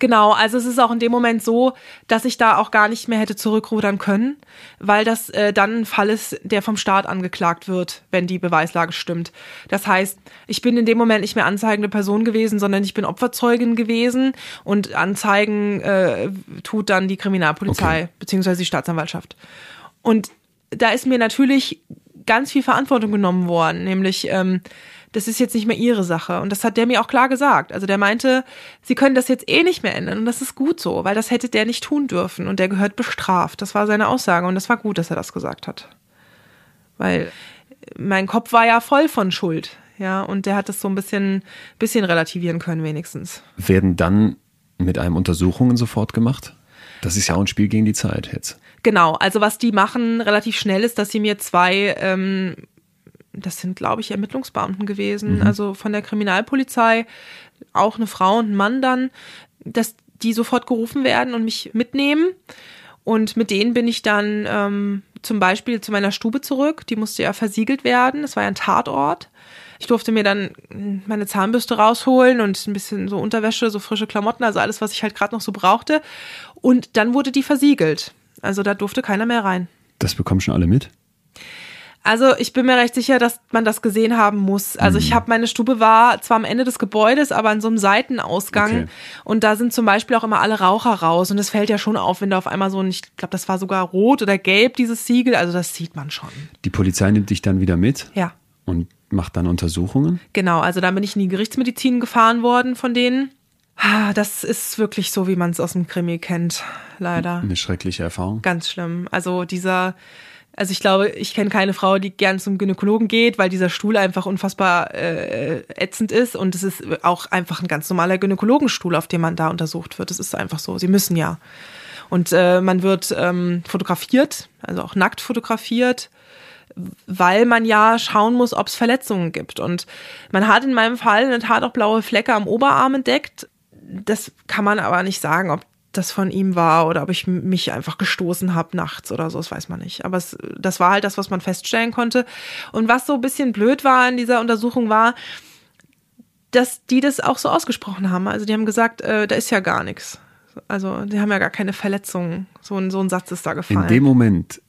[SPEAKER 2] Genau, also es ist auch in dem Moment so, dass ich da auch gar nicht mehr hätte zurückrudern können, weil das äh, dann ein Fall ist, der vom Staat angeklagt wird, wenn die Beweislage stimmt. Das heißt, ich bin in dem Moment nicht mehr anzeigende Person gewesen, sondern ich bin Opferzeugin gewesen und Anzeigen äh, tut dann die Kriminalpolizei
[SPEAKER 4] Okay.
[SPEAKER 2] beziehungsweise die Staatsanwaltschaft. Und da ist mir natürlich ganz viel Verantwortung genommen worden, nämlich ähm, das ist jetzt nicht mehr ihre Sache. Und das hat der mir auch klar gesagt. Also der meinte, sie können das jetzt eh nicht mehr ändern. Und das ist gut so, weil das hätte der nicht tun dürfen. Und der gehört bestraft. Das war seine Aussage. Und das war gut, dass er das gesagt hat. Weil mein Kopf war ja voll von Schuld. Ja, und der hat das so ein bisschen, bisschen relativieren können, wenigstens.
[SPEAKER 4] Werden dann mit einem Untersuchungen sofort gemacht? Das ist ja auch ein Spiel gegen die Zeit jetzt.
[SPEAKER 2] Genau, also was die machen relativ schnell ist, dass sie mir zwei, ähm, das sind glaube ich Ermittlungsbeamten gewesen, also von der Kriminalpolizei, auch eine Frau und ein Mann dann, dass die sofort gerufen werden und mich mitnehmen. Und mit denen bin ich dann ähm, zum Beispiel zu meiner Stube zurück. Die musste ja versiegelt werden. Das war ja ein Tatort. Ich durfte mir dann meine Zahnbürste rausholen und ein bisschen so Unterwäsche, so frische Klamotten, also alles, was ich halt gerade noch so brauchte. Und dann wurde die versiegelt. Also da durfte keiner mehr rein.
[SPEAKER 1] Das bekommen schon alle mit?
[SPEAKER 2] Also ich bin mir recht sicher, dass man das gesehen haben muss. Also ich habe meine Stube war zwar am Ende des Gebäudes, aber an so einem Seitenausgang
[SPEAKER 1] Okay.
[SPEAKER 2] und da sind zum Beispiel auch immer alle Raucher raus und es fällt ja schon auf, wenn da auf einmal so ein, ich glaube, das war sogar rot oder gelb dieses Siegel, also das sieht man schon.
[SPEAKER 1] Die Polizei nimmt dich dann wieder mit
[SPEAKER 2] Ja,
[SPEAKER 1] und macht dann Untersuchungen.
[SPEAKER 2] genau. Also da bin ich in die Gerichtsmedizin gefahren worden von denen. Ah, Das ist wirklich so, wie man es aus dem Krimi kennt, leider.
[SPEAKER 1] Eine schreckliche Erfahrung.
[SPEAKER 2] Ganz schlimm. Also dieser, also ich glaube, ich kenne keine Frau, die gern zum Gynäkologen geht, weil dieser Stuhl einfach unfassbar äh, ätzend ist und es ist auch einfach ein ganz normaler Gynäkologenstuhl, auf dem man da untersucht wird. Das ist einfach so. Sie müssen ja. Und äh, man wird ähm, fotografiert, also auch nackt fotografiert, weil man ja schauen muss, ob es Verletzungen gibt. Und man hat in meinem Fall in der Tat auch blaue Flecke am Oberarm entdeckt. Das kann man aber nicht sagen, ob das von ihm war oder ob ich mich einfach gestoßen habe nachts oder so, das weiß man nicht. Aber es, das war halt das, was man feststellen konnte. Und was so ein bisschen blöd war in dieser Untersuchung war, dass die das auch so ausgesprochen haben. Also die haben gesagt, äh, da ist ja gar nichts. Also die haben ja gar keine Verletzungen. So ein, so ein Satz ist da gefallen.
[SPEAKER 1] In dem Moment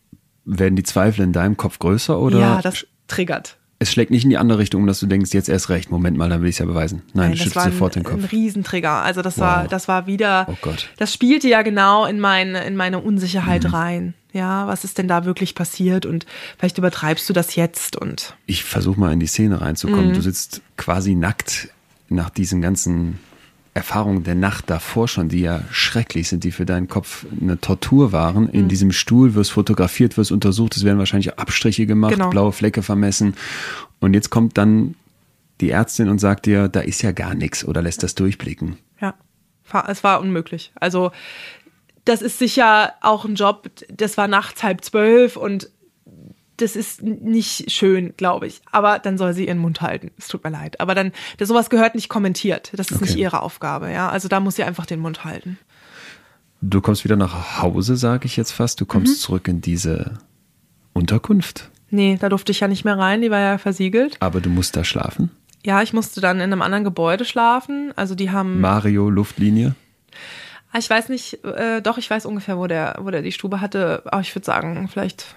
[SPEAKER 1] werden die Zweifel in deinem Kopf größer oder
[SPEAKER 2] ja, das triggert.
[SPEAKER 1] Es schlägt nicht in die andere Richtung, dass du denkst, jetzt erst recht, Moment mal, dann will ich es ja beweisen. Nein, du
[SPEAKER 2] das
[SPEAKER 1] schüttelst
[SPEAKER 2] war ein,
[SPEAKER 1] sofort den
[SPEAKER 2] ein
[SPEAKER 1] Kopf.
[SPEAKER 2] Riesentrigger. Also das war,
[SPEAKER 1] Wow.
[SPEAKER 2] das war wieder,
[SPEAKER 1] Oh Gott.
[SPEAKER 2] das spielte ja genau in meine, in meine Unsicherheit
[SPEAKER 1] Mhm.
[SPEAKER 2] rein. Ja, was ist denn da wirklich passiert und vielleicht übertreibst du das jetzt und
[SPEAKER 1] Ich versuche mal in die Szene reinzukommen.
[SPEAKER 2] Mhm.
[SPEAKER 1] Du sitzt quasi nackt nach diesen ganzen Erfahrungen der Nacht davor schon, die ja schrecklich sind, die für deinen Kopf eine Tortur waren.
[SPEAKER 2] Mhm.
[SPEAKER 1] In diesem Stuhl wirst fotografiert, wirst untersucht, es werden wahrscheinlich Abstriche gemacht,
[SPEAKER 2] Genau.
[SPEAKER 1] blaue Flecke vermessen. Und jetzt kommt dann die Ärztin und sagt dir, da ist ja gar nichts oder lässt das durchblicken.
[SPEAKER 2] Ja, es war unmöglich. Also das ist sicher auch ein Job, das war nachts halb zwölf und das ist nicht schön, glaube ich. Aber dann soll sie ihren Mund halten. Es tut mir leid. Aber dann, sowas gehört nicht kommentiert. Das ist
[SPEAKER 1] Okay.
[SPEAKER 2] nicht ihre Aufgabe, ja. Also da muss sie einfach den Mund halten.
[SPEAKER 1] Du kommst wieder nach Hause, sage ich jetzt fast. Du kommst
[SPEAKER 2] Mhm.
[SPEAKER 1] zurück in diese Unterkunft,
[SPEAKER 2] Nee, da durfte ich ja nicht mehr rein, die war ja versiegelt.
[SPEAKER 1] aber du musst da schlafen.
[SPEAKER 2] Ja, ich musste dann in einem anderen Gebäude schlafen. Also die haben.
[SPEAKER 1] Mario Luftlinie.
[SPEAKER 2] Ah, Ich weiß nicht, äh, doch, ich weiß ungefähr, wo der, wo der die Stube hatte. Aber ich würde sagen, vielleicht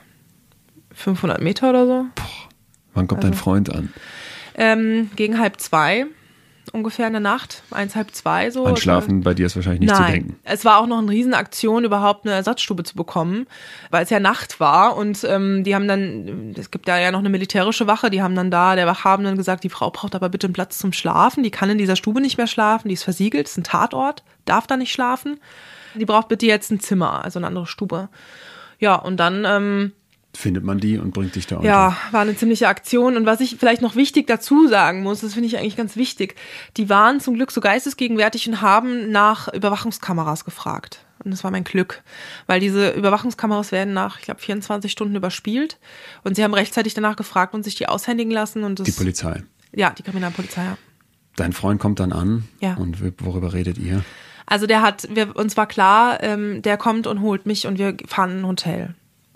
[SPEAKER 2] 500 Meter oder so.
[SPEAKER 1] Wann kommt
[SPEAKER 2] Also
[SPEAKER 1] dein Freund an?
[SPEAKER 2] Ähm, gegen halb zwei ungefähr in der Nacht, eins, halb zwei so.
[SPEAKER 1] An Schlafen bei dir ist wahrscheinlich nicht
[SPEAKER 2] Nein,
[SPEAKER 1] zu denken.
[SPEAKER 2] es war auch noch eine Riesenaktion, überhaupt eine Ersatzstube zu bekommen, weil es ja Nacht war und ähm, die haben dann, es gibt ja ja noch eine militärische Wache, die haben dann da, der Wachhabenden gesagt, die Frau braucht aber bitte einen Platz zum Schlafen, die kann in dieser Stube nicht mehr schlafen, die ist versiegelt, ist ein Tatort, darf da nicht schlafen, die braucht bitte jetzt ein Zimmer, also eine andere Stube. Ja, und dann ähm,
[SPEAKER 1] Findet man die und bringt dich da unter.
[SPEAKER 2] ja, war eine ziemliche Aktion. Und was ich vielleicht noch wichtig dazu sagen muss, das finde ich eigentlich ganz wichtig, die waren zum Glück so geistesgegenwärtig und haben nach Überwachungskameras gefragt. Und das war mein Glück, weil diese Überwachungskameras werden nach, ich glaube, 24 Stunden überspielt. Und sie haben rechtzeitig danach gefragt und sich die aushändigen lassen. Und das,
[SPEAKER 1] Die Polizei.
[SPEAKER 2] Ja, die Kriminalpolizei, ja.
[SPEAKER 1] Dein Freund kommt dann an
[SPEAKER 2] Ja.
[SPEAKER 1] und worüber redet ihr?
[SPEAKER 2] Also der hat, wir, uns war klar, ähm, der kommt und holt mich und wir fahren in ein Hotel.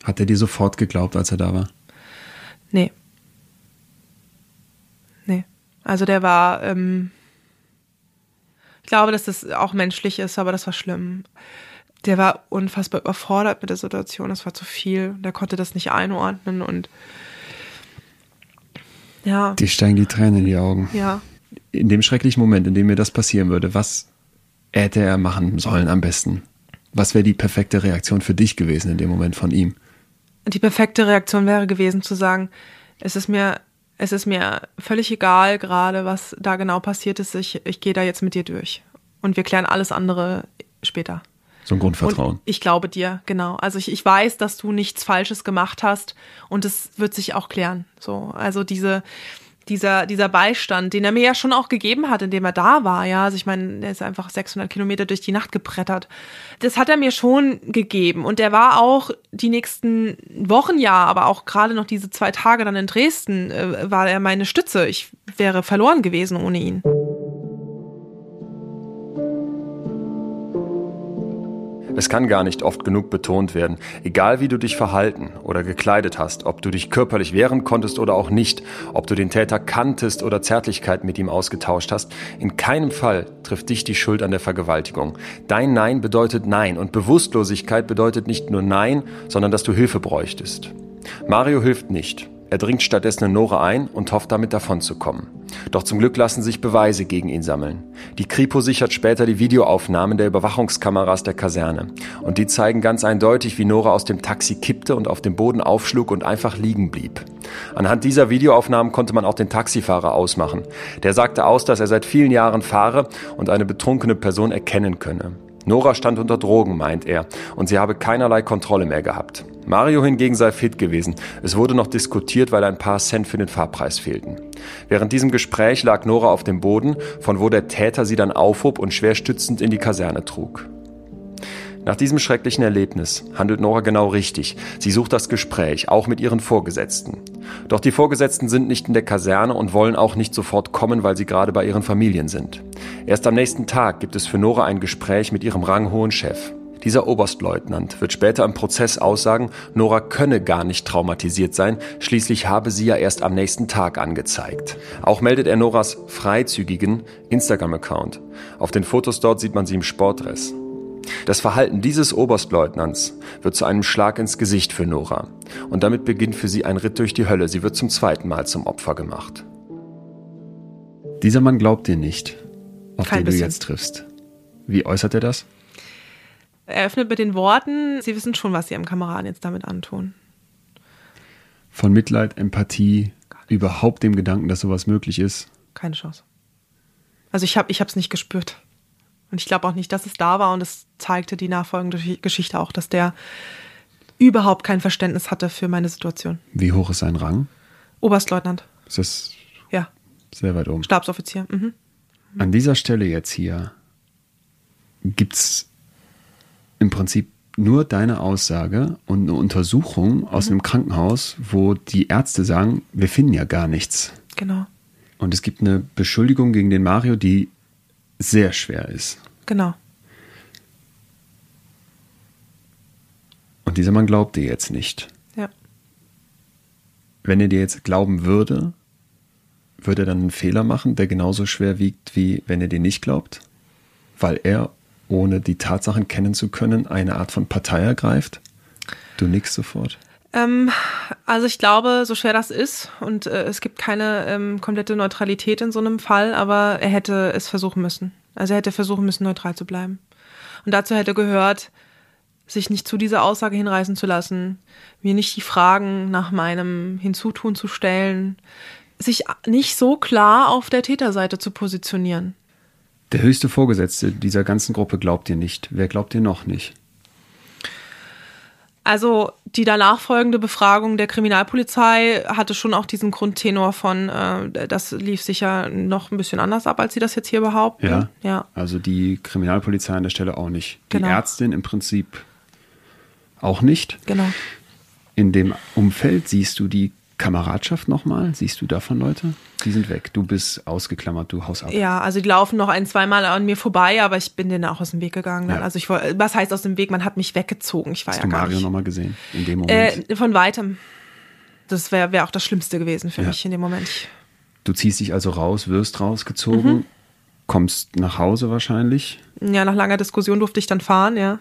[SPEAKER 1] Hat er dir sofort geglaubt, als er da war?
[SPEAKER 2] Nee. Nee. Also der war, ähm, ich glaube, dass das auch menschlich ist, aber das war schlimm. Der war unfassbar überfordert mit der Situation, das war zu viel. Der konnte das nicht einordnen und ja,
[SPEAKER 1] Dir steigen die Tränen in die Augen.
[SPEAKER 2] ja.
[SPEAKER 1] In dem schrecklichen Moment, in dem mir das passieren würde, was hätte er machen sollen am besten? Was wäre die perfekte Reaktion für dich gewesen in dem Moment von ihm?
[SPEAKER 2] Die perfekte Reaktion wäre gewesen zu sagen, es ist mir, es ist mir völlig egal gerade, was da genau passiert ist. Ich, ich gehe da jetzt mit dir durch. Und wir klären alles andere später.
[SPEAKER 1] So ein Grundvertrauen.
[SPEAKER 2] Und ich glaube dir, genau. Also ich, ich weiß, dass du nichts Falsches gemacht hast und es wird sich auch klären. So, also diese, dieser, dieser Beistand, den er mir ja schon auch gegeben hat, indem er da war, ja. Also ich meine, er ist einfach 600 Kilometer durch die Nacht gebrettert. Das hat er mir schon gegeben und er war auch die nächsten Wochen ja, aber auch gerade noch diese zwei Tage dann in Dresden, äh, war er meine Stütze. Ich wäre verloren gewesen ohne ihn.
[SPEAKER 1] Es kann gar nicht oft genug betont werden, egal wie du dich verhalten oder gekleidet hast, ob du dich körperlich wehren konntest oder auch nicht, ob du den Täter kanntest oder Zärtlichkeit mit ihm ausgetauscht hast, in keinem Fall trifft dich die Schuld an der Vergewaltigung. Dein Nein bedeutet Nein und Bewusstlosigkeit bedeutet nicht nur Nein, sondern dass du Hilfe bräuchtest. Mario hilft nicht. Er dringt stattdessen in Nora ein und hofft damit davonzukommen. Doch zum Glück lassen sich Beweise gegen ihn sammeln. Die Kripo sichert später die Videoaufnahmen der Überwachungskameras der Kaserne. Und die zeigen ganz eindeutig, wie Nora aus dem Taxi kippte und auf dem Boden aufschlug und einfach liegen blieb. Anhand dieser Videoaufnahmen konnte man auch den Taxifahrer ausmachen. Der sagte aus, dass er seit vielen Jahren fahre und eine betrunkene Person erkennen könne. Nora stand unter Drogen, meint er, und sie habe keinerlei Kontrolle mehr gehabt. Mario hingegen sei fit gewesen. Es wurde noch diskutiert, weil ein paar Cent für den Fahrpreis fehlten. Während diesem Gespräch lag Nora auf dem Boden, von wo der Täter sie dann aufhob und schwer stützend in die Kaserne trug. Nach diesem schrecklichen Erlebnis handelt Nora genau richtig. Sie sucht das Gespräch, auch mit ihren Vorgesetzten. Doch die Vorgesetzten sind nicht in der Kaserne und wollen auch nicht sofort kommen, weil sie gerade bei ihren Familien sind. Erst am nächsten Tag gibt es für Nora ein Gespräch mit ihrem ranghohen Chef. Dieser Oberstleutnant wird später im Prozess aussagen, Nora könne gar nicht traumatisiert sein, schließlich habe sie ja erst am nächsten Tag angezeigt. Auch meldet er Noras freizügigen Instagram-Account. Auf den Fotos dort sieht man sie im Sportdress. Das Verhalten dieses Oberstleutnants wird zu einem Schlag ins Gesicht für Nora. Und damit beginnt für sie ein Ritt durch die Hölle. Sie wird zum zweiten Mal zum Opfer gemacht.
[SPEAKER 4] Dieser Mann glaubt dir nicht, auf
[SPEAKER 2] Kein
[SPEAKER 4] den du
[SPEAKER 2] bisschen.
[SPEAKER 4] jetzt triffst. Wie äußert er das?
[SPEAKER 2] Er öffnet mit den Worten, Sie wissen schon, was Sie Ihrem Kameraden jetzt damit antun.
[SPEAKER 4] Von Mitleid, Empathie, überhaupt dem Gedanken, dass sowas möglich ist.
[SPEAKER 2] Keine Chance. Also ich habe ich es nicht gespürt. Und ich glaube auch nicht, dass es da war. Und es zeigte die nachfolgende Gesch- Geschichte auch, dass der überhaupt kein Verständnis hatte für meine Situation.
[SPEAKER 4] Wie hoch ist sein Rang?
[SPEAKER 2] Oberstleutnant,
[SPEAKER 4] Ist das
[SPEAKER 2] ja,
[SPEAKER 4] sehr weit oben.
[SPEAKER 2] Stabsoffizier. Mhm.
[SPEAKER 4] An dieser Stelle jetzt hier gibt's im Prinzip nur deine Aussage und eine Untersuchung aus einem Krankenhaus, wo die Ärzte sagen, wir finden ja gar nichts.
[SPEAKER 2] Genau,
[SPEAKER 4] Und es gibt eine Beschuldigung gegen den Mario, die sehr schwer ist.
[SPEAKER 2] genau.
[SPEAKER 4] Und dieser Mann glaubt dir jetzt nicht.
[SPEAKER 2] Ja.
[SPEAKER 4] Wenn er dir jetzt glauben würde, würde er dann einen Fehler machen, der genauso schwer wiegt, wie wenn er dir nicht glaubt? Weil er, ohne die Tatsachen kennen zu können, eine Art von Partei ergreift? Du nickst sofort.
[SPEAKER 2] Ähm, also ich glaube, so schwer das ist, und äh, es gibt keine ähm, komplette Neutralität in so einem Fall, aber er hätte es versuchen müssen. Also er hätte versuchen müssen, neutral zu bleiben. Und dazu hätte gehört, sich nicht zu dieser Aussage hinreißen zu lassen, mir nicht die Fragen nach meinem Hinzutun zu stellen, sich nicht so klar auf der Täterseite zu positionieren.
[SPEAKER 4] Der höchste Vorgesetzte dieser ganzen Gruppe glaubt dir nicht. Wer glaubt dir noch nicht?
[SPEAKER 2] Also die danach folgende Befragung der Kriminalpolizei hatte schon auch diesen Grundtenor von, äh, das lief sicher noch ein bisschen anders ab, als sie das jetzt hier behaupten.
[SPEAKER 4] Ja.
[SPEAKER 2] Ja.
[SPEAKER 4] Also die Kriminalpolizei an der Stelle auch nicht. Die
[SPEAKER 2] Genau.
[SPEAKER 4] Ärztin im Prinzip auch nicht.
[SPEAKER 2] Genau.
[SPEAKER 4] In dem Umfeld siehst du die Kameradschaft nochmal? Siehst du davon Leute? Die sind weg. Du bist ausgeklammert, du haust ab.
[SPEAKER 2] Ja, also die laufen noch ein, zweimal an mir vorbei, aber ich bin denen auch aus dem Weg gegangen.
[SPEAKER 4] Ja.
[SPEAKER 2] Also ich was heißt aus dem Weg? Man hat mich weggezogen. Ich war
[SPEAKER 4] Hast
[SPEAKER 2] ja
[SPEAKER 4] du
[SPEAKER 2] gar
[SPEAKER 4] Mario nochmal gesehen? In dem Moment.
[SPEAKER 2] Äh, von weitem. Das wäre wär auch das Schlimmste gewesen für
[SPEAKER 4] Ja.
[SPEAKER 2] mich in dem Moment.
[SPEAKER 4] Du ziehst dich also raus, wirst rausgezogen,
[SPEAKER 2] Mhm.
[SPEAKER 4] kommst nach Hause wahrscheinlich.
[SPEAKER 2] ja, nach langer Diskussion durfte ich dann fahren, ja.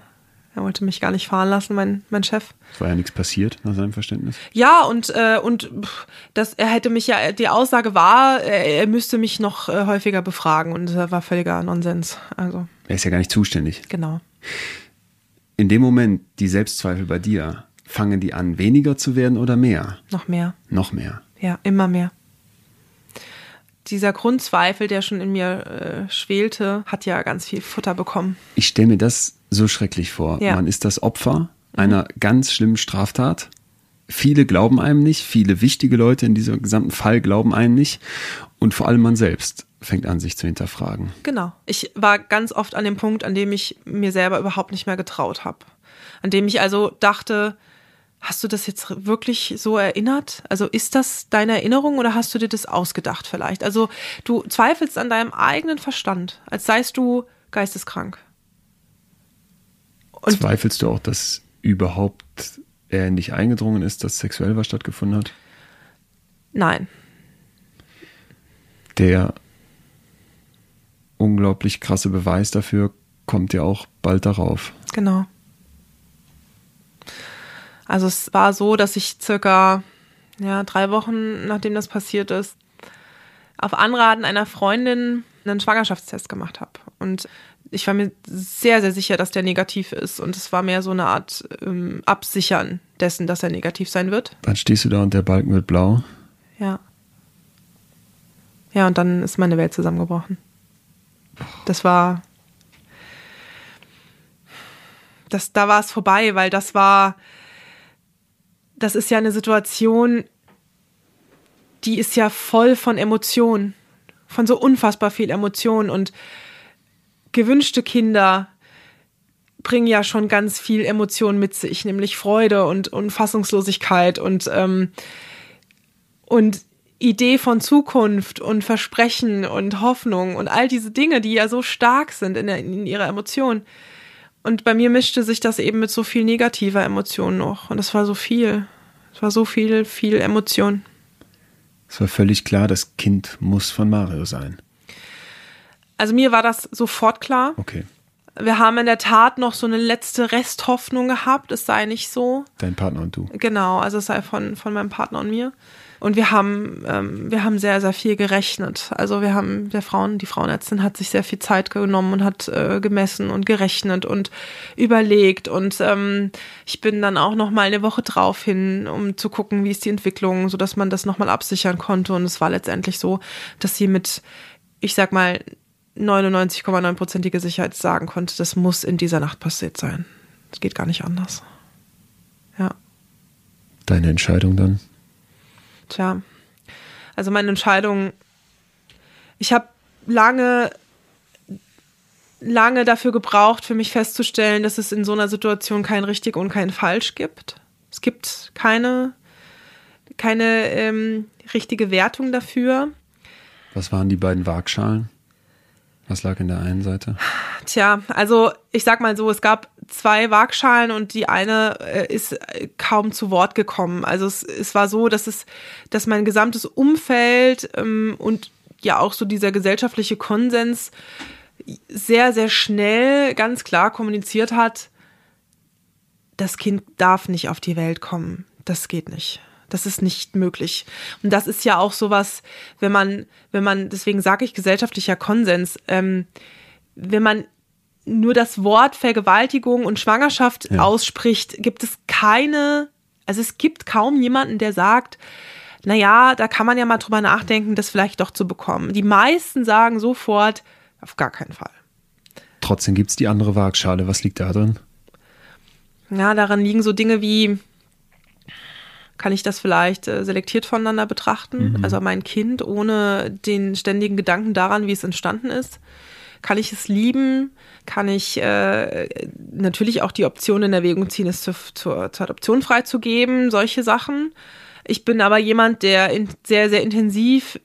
[SPEAKER 2] Er wollte mich gar nicht fahren lassen, mein, mein Chef.
[SPEAKER 4] Es war ja nichts passiert, nach seinem Verständnis.
[SPEAKER 2] Ja, und, äh, und das, er hätte mich ja, die Aussage war, er, er müsste mich noch äh, häufiger befragen und das war völliger Nonsens. Also,
[SPEAKER 4] Er ist ja gar nicht zuständig.
[SPEAKER 2] genau.
[SPEAKER 4] In dem Moment, die Selbstzweifel bei dir, fangen die an, weniger zu werden oder mehr?
[SPEAKER 2] Noch mehr.
[SPEAKER 4] Noch mehr.
[SPEAKER 2] Ja, immer mehr. Dieser Grundzweifel, der schon in mir äh, schwelte, hat ja ganz viel Futter bekommen.
[SPEAKER 4] Ich stelle mir das so schrecklich vor.
[SPEAKER 2] Ja.
[SPEAKER 4] Man ist das Opfer einer ganz schlimmen Straftat. Viele glauben einem nicht, viele wichtige Leute in diesem gesamten Fall glauben einem nicht. Und vor allem man selbst fängt an, sich zu hinterfragen.
[SPEAKER 2] Genau. Ich war ganz oft an dem Punkt, an dem ich mir selber überhaupt nicht mehr getraut habe. An dem ich also dachte, hast du das jetzt wirklich so erinnert? Also ist das deine Erinnerung oder hast du dir das ausgedacht vielleicht? Also du zweifelst an deinem eigenen Verstand, als seist du geisteskrank.
[SPEAKER 1] Und Zweifelst du auch, dass überhaupt er in dich eingedrungen ist, dass sexuell was stattgefunden hat?
[SPEAKER 2] Nein.
[SPEAKER 1] Der unglaublich krasse Beweis dafür kommt ja auch bald darauf.
[SPEAKER 2] Genau. Also es war so, dass ich circa ja, drei Wochen, nachdem das passiert ist, auf Anraten einer Freundin einen Schwangerschaftstest gemacht habe. Und ich war mir sehr, sehr sicher, dass der negativ ist. Und es war mehr so eine Art ähm, Absichern dessen, dass er negativ sein wird.
[SPEAKER 1] Dann stehst du da und der Balken wird blau.
[SPEAKER 2] Ja. Ja, und dann ist meine Welt zusammengebrochen. Das war. Das, da war es vorbei, weil das war das ist ja eine Situation, die ist ja voll von Emotionen, von so unfassbar viel Emotionen und gewünschte Kinder bringen ja schon ganz viel Emotionen mit sich, nämlich Freude und, und Fassungslosigkeit und, ähm, und Idee von Zukunft und Versprechen und Hoffnung und all diese Dinge, die ja so stark sind in, der, in ihrer Emotion. Und bei mir mischte sich das eben mit so viel negativer Emotion noch. Und es war so viel. Es war so viel, viel Emotion.
[SPEAKER 1] Es war völlig klar, das Kind muss von Mario sein.
[SPEAKER 2] Also mir war das sofort klar.
[SPEAKER 1] Okay.
[SPEAKER 2] Wir haben in der Tat noch so eine letzte Resthoffnung gehabt, es sei nicht so.
[SPEAKER 1] Dein Partner und du.
[SPEAKER 2] Genau, also es sei von, von meinem Partner und mir. Und wir haben, ähm, wir haben sehr, sehr viel gerechnet. Also wir haben, der Frauen, die Frauenärztin hat sich sehr viel Zeit genommen und hat äh, gemessen und gerechnet und überlegt. Und ähm, ich bin dann auch noch mal eine Woche drauf hin, um zu gucken, wie ist die Entwicklung, so dass man das noch mal absichern konnte. Und es war letztendlich so, dass sie mit, ich sag mal, 99,9%ige Sicherheit sagen konnte, das muss in dieser Nacht passiert sein. Es geht gar nicht anders. Ja.
[SPEAKER 1] Deine Entscheidung dann?
[SPEAKER 2] Tja, also meine Entscheidung, ich habe lange, lange dafür gebraucht, für mich festzustellen, dass es in so einer Situation kein richtig und kein falsch gibt. Es gibt keine, keine ähm, richtige Wertung dafür.
[SPEAKER 1] Was waren die beiden Waagschalen? Was lag in der einen Seite?
[SPEAKER 2] Tja, also ich sag mal so, es gab zwei Waagschalen und die eine äh, ist kaum zu Wort gekommen. Also es, es war so, dass es, dass mein gesamtes Umfeld ähm, und ja auch so dieser gesellschaftliche Konsens sehr, sehr schnell ganz klar kommuniziert hat, das Kind darf nicht auf die Welt kommen. Das geht nicht. Das ist nicht möglich. Und das ist ja auch sowas, wenn man, wenn man, deswegen sage ich gesellschaftlicher Konsens, ähm, wenn man nur das Wort Vergewaltigung und Schwangerschaft ja. ausspricht, gibt es keine, also es gibt kaum jemanden, der sagt, na ja, da kann man ja mal drüber nachdenken, das vielleicht doch zu bekommen. Die meisten sagen sofort, auf gar keinen Fall.
[SPEAKER 1] Trotzdem gibt es die andere Waagschale. Was liegt da drin?
[SPEAKER 2] Ja, daran liegen so Dinge wie, kann ich das vielleicht äh, selektiert voneinander betrachten? Mhm. Also mein Kind ohne den ständigen Gedanken daran, wie es entstanden ist. Kann ich es lieben? Kann ich äh, natürlich auch die Option in Erwägung ziehen, es zur, zur, zur Adoption freizugeben? Solche Sachen. Ich bin aber jemand, der sehr, sehr intensiv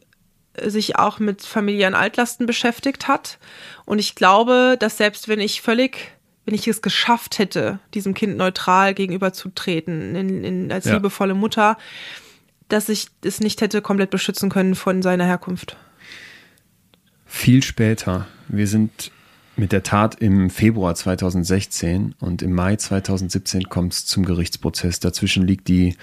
[SPEAKER 2] sich auch mit familiären Altlasten beschäftigt hat. Und ich glaube, dass selbst wenn ich völlig wenn ich es geschafft hätte, diesem Kind neutral gegenüberzutreten, in, in, als ja. liebevolle Mutter, dass ich es nicht hätte komplett beschützen können von seiner Herkunft.
[SPEAKER 1] Viel später. Wir sind mit der Tat im Februar 2016 und im Mai 2017 kommt es zum Gerichtsprozess. Dazwischen liegt die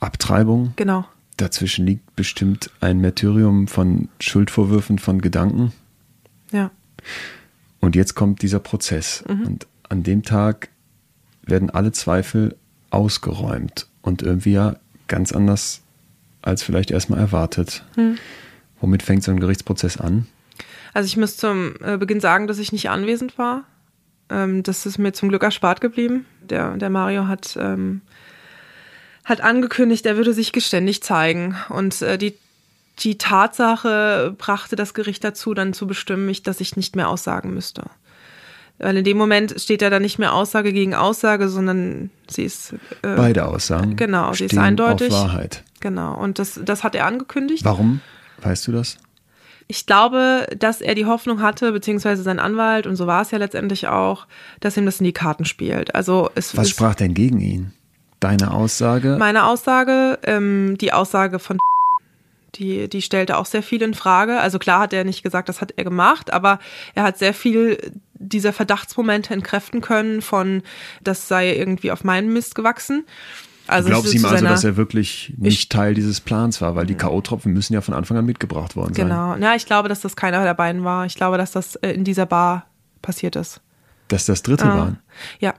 [SPEAKER 1] Abtreibung.
[SPEAKER 2] Genau.
[SPEAKER 1] Dazwischen liegt bestimmt ein Martyrium von Schuldvorwürfen, von Gedanken.
[SPEAKER 2] Ja.
[SPEAKER 1] Und jetzt kommt dieser Prozess. Mhm. Und an dem Tag werden alle Zweifel ausgeräumt und irgendwie ja ganz anders als vielleicht erstmal erwartet. Mhm. Womit fängt so ein Gerichtsprozess an?
[SPEAKER 2] Also ich muss zum äh, Beginn sagen, dass ich nicht anwesend war. Ähm, das ist mir zum Glück erspart geblieben. Der, der Mario hat, ähm, hat angekündigt, er würde sich geständig zeigen. Und äh, die die Tatsache brachte das Gericht dazu, dann zu bestimmen, dass ich nicht mehr aussagen müsste. Weil in dem Moment steht ja dann nicht mehr Aussage gegen Aussage, sondern sie ist.
[SPEAKER 1] Äh, Beide Aussagen.
[SPEAKER 2] Genau, sie ist eindeutig.
[SPEAKER 1] Auf Wahrheit.
[SPEAKER 2] Genau. Und das, das hat er angekündigt.
[SPEAKER 1] Warum? Weißt du das?
[SPEAKER 2] Ich glaube, dass er die Hoffnung hatte, beziehungsweise sein Anwalt, und so war es ja letztendlich auch, dass ihm das in die Karten spielt. Also es
[SPEAKER 1] Was
[SPEAKER 2] es-
[SPEAKER 1] sprach denn gegen ihn? Deine Aussage?
[SPEAKER 2] Meine Aussage, ähm, die Aussage von die, die stellte auch sehr viel in Frage. Also klar hat er nicht gesagt, das hat er gemacht, aber er hat sehr viel dieser Verdachtsmomente entkräften können von, das sei irgendwie auf meinen Mist gewachsen. Also
[SPEAKER 1] du glaubst ihm also, dass er wirklich nicht
[SPEAKER 2] Ich-
[SPEAKER 1] Teil dieses Plans war, weil die K.O.-Tropfen müssen ja von Anfang an mitgebracht worden sein.
[SPEAKER 2] Genau. Ja, ich glaube, dass das keiner der beiden war. Ich glaube, dass das äh, in dieser Bar passiert ist.
[SPEAKER 1] Dass das Dritte
[SPEAKER 2] Ah.
[SPEAKER 1] waren.
[SPEAKER 2] Ja.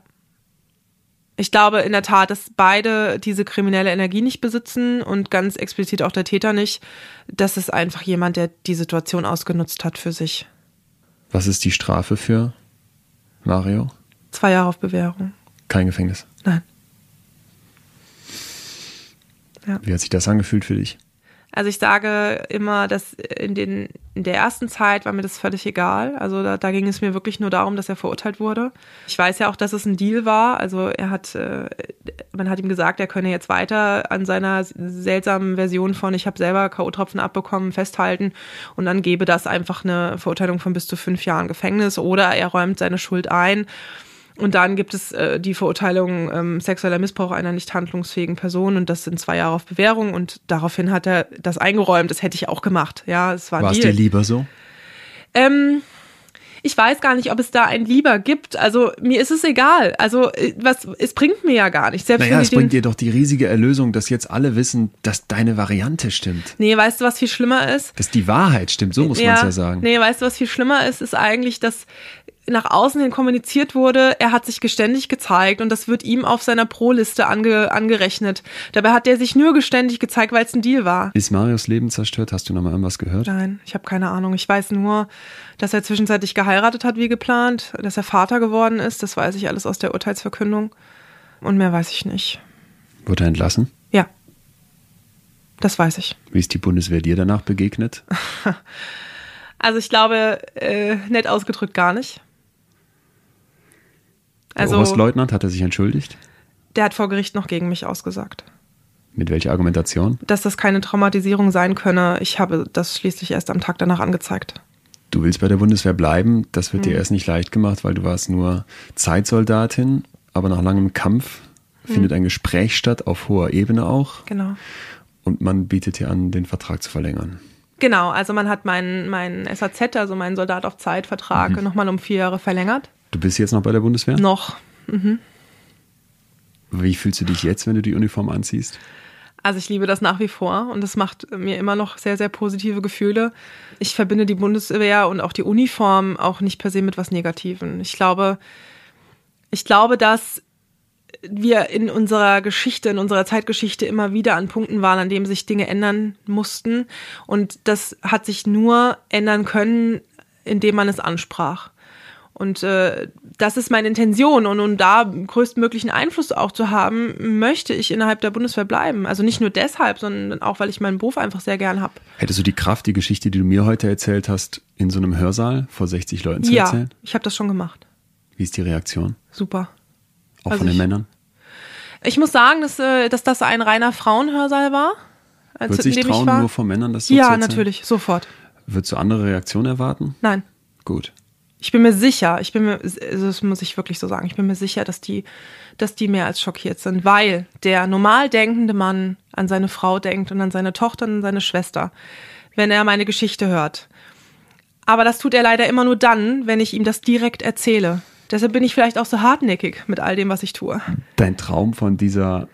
[SPEAKER 2] Ich glaube in der Tat, dass beide diese kriminelle Energie nicht besitzen und ganz explizit auch der Täter nicht. Das ist einfach jemand, der die Situation ausgenutzt hat für sich.
[SPEAKER 1] Was ist die Strafe für Mario?
[SPEAKER 2] Zwei Jahre auf Bewährung.
[SPEAKER 1] Kein Gefängnis.
[SPEAKER 2] Nein.
[SPEAKER 1] Wie hat sich das angefühlt für dich?
[SPEAKER 2] Also ich sage immer, dass in, den, in der ersten Zeit war mir das völlig egal. Also da, da ging es mir wirklich nur darum, dass er verurteilt wurde. Ich weiß ja auch, dass es ein Deal war. Also er hat, äh, man hat ihm gesagt, er könne jetzt weiter an seiner seltsamen Version von ich habe selber K.O.-Tropfen abbekommen festhalten und dann gebe das einfach eine Verurteilung von bis zu fünf Jahren Gefängnis oder er räumt seine Schuld ein. Und dann gibt es äh, die Verurteilung ähm, sexueller Missbrauch einer nicht handlungsfähigen Person und das sind zwei Jahre auf Bewährung und daraufhin hat er das eingeräumt. Das hätte ich auch gemacht. Ja, es war
[SPEAKER 1] War es dir lieber so?
[SPEAKER 2] Ähm, ich weiß gar nicht, ob es da ein Lieber gibt. Also mir ist es egal. Also äh, was, es bringt mir ja gar nicht. Selbst
[SPEAKER 1] Naja,
[SPEAKER 2] wenn
[SPEAKER 1] es bringt dir doch die riesige Erlösung, dass jetzt alle wissen, dass deine Variante stimmt.
[SPEAKER 2] Nee, weißt du, was viel schlimmer ist?
[SPEAKER 1] Dass die Wahrheit stimmt, so muss man es ja sagen.
[SPEAKER 2] Nee, weißt du, was viel schlimmer ist, ist eigentlich, dass nach außen hin kommuniziert wurde, er hat sich geständig gezeigt und das wird ihm auf seiner Pro-Liste ange, angerechnet. Dabei hat er sich nur geständig gezeigt, weil es ein Deal war.
[SPEAKER 1] Ist Marios Leben zerstört? Hast du noch mal irgendwas gehört?
[SPEAKER 2] Nein, ich habe keine Ahnung. Ich weiß nur, dass er zwischenzeitlich geheiratet hat wie geplant, dass er Vater geworden ist. Das weiß ich alles aus der Urteilsverkündung. Und mehr weiß ich nicht.
[SPEAKER 1] Wurde er entlassen?
[SPEAKER 2] Ja, das weiß ich.
[SPEAKER 1] Wie ist die Bundeswehr dir danach begegnet?
[SPEAKER 2] Also ich glaube, äh, nett ausgedrückt gar nicht.
[SPEAKER 1] Der
[SPEAKER 2] Also
[SPEAKER 1] Oberstleutnant hat er sich entschuldigt?
[SPEAKER 2] der hat vor Gericht noch gegen mich ausgesagt.
[SPEAKER 1] Mit welcher Argumentation?
[SPEAKER 2] Dass das keine Traumatisierung sein könne. Ich habe das schließlich erst am Tag danach angezeigt.
[SPEAKER 1] Du willst bei der Bundeswehr bleiben. Das wird dir
[SPEAKER 2] Mhm.
[SPEAKER 1] erst nicht leicht gemacht, weil du warst nur Zeitsoldatin. Aber nach langem Kampf
[SPEAKER 2] Mhm.
[SPEAKER 1] findet ein Gespräch statt, auf hoher Ebene auch.
[SPEAKER 2] Genau.
[SPEAKER 1] Und man bietet dir an, den Vertrag zu verlängern.
[SPEAKER 2] Genau, also man hat meinen meinen SAZ, also meinen Soldat auf Zeit-Vertrag,
[SPEAKER 1] Mhm.
[SPEAKER 2] nochmal um vier Jahre verlängert.
[SPEAKER 1] Du bist jetzt noch bei der Bundeswehr?
[SPEAKER 2] Noch.
[SPEAKER 1] Wie fühlst du dich jetzt, wenn du die Uniform anziehst?
[SPEAKER 2] Also ich liebe das nach wie vor und es macht mir immer noch sehr, sehr positive Gefühle. Ich verbinde die Bundeswehr und auch die Uniform auch nicht per se mit was Negativen. Ich glaube, ich glaube, dass wir in unserer Geschichte, in unserer Zeitgeschichte immer wieder an Punkten waren, an denen sich Dinge ändern mussten. Und das hat sich nur ändern können, indem man es ansprach. Und äh, das ist meine Intention. Und um da größtmöglichen Einfluss auch zu haben, möchte ich innerhalb der Bundeswehr bleiben. Also nicht nur deshalb, sondern auch, weil ich meinen Beruf einfach sehr gern habe.
[SPEAKER 1] Hättest du die Kraft, die Geschichte, die du mir heute erzählt hast, in so einem Hörsaal vor 60 Leuten zu
[SPEAKER 2] Ja,
[SPEAKER 1] erzählen?
[SPEAKER 2] ich habe das schon gemacht.
[SPEAKER 1] Wie ist die Reaktion?
[SPEAKER 2] Super.
[SPEAKER 1] Auch
[SPEAKER 2] Also
[SPEAKER 1] von den
[SPEAKER 2] ich-
[SPEAKER 1] Männern?
[SPEAKER 2] Ich muss sagen, dass, äh, dass das ein reiner Frauenhörsaal war. als
[SPEAKER 1] Wird sich
[SPEAKER 2] in dem ich
[SPEAKER 1] trauen, nur von Männern das so zu
[SPEAKER 2] Ja, natürlich, sofort.
[SPEAKER 1] Würdest du andere Reaktionen erwarten?
[SPEAKER 2] Nein.
[SPEAKER 1] Gut.
[SPEAKER 2] Ich bin mir sicher, ich bin mir, also das muss ich wirklich so sagen, ich bin mir sicher, dass die, dass die mehr als schockiert sind, weil der normal denkende Mann an seine Frau denkt und an seine Tochter und an seine Schwester, wenn er meine Geschichte hört. Aber das tut er leider immer nur dann, wenn ich ihm das direkt erzähle. Deshalb bin ich vielleicht auch so hartnäckig mit all dem, was ich tue.
[SPEAKER 1] Dein Traum von dieser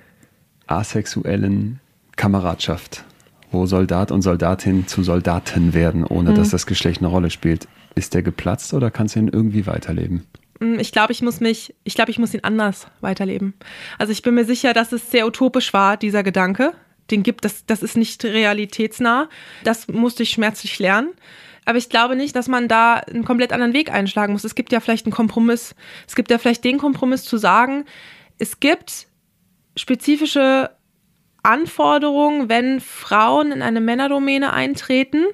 [SPEAKER 1] asexuellen Kameradschaft, wo Soldat und Soldatin zu Soldaten werden, ohne
[SPEAKER 2] Mhm.
[SPEAKER 1] dass das Geschlecht eine Rolle spielt, ist der geplatzt oder kannst du ihn irgendwie weiterleben?
[SPEAKER 2] Mm, Ich glaube, ich muss mich, ich glaube, ich muss ihn anders weiterleben. Also ich bin mir sicher, dass es sehr utopisch war, dieser Gedanke. Den gibt, das, das ist nicht realitätsnah. Das musste ich schmerzlich lernen. Aber ich glaube nicht, dass man da einen komplett anderen Weg einschlagen muss. Es gibt ja vielleicht einen Kompromiss. Es gibt ja vielleicht den Kompromiss zu sagen, es gibt spezifische Anforderungen, wenn Frauen in eine Männerdomäne eintreten,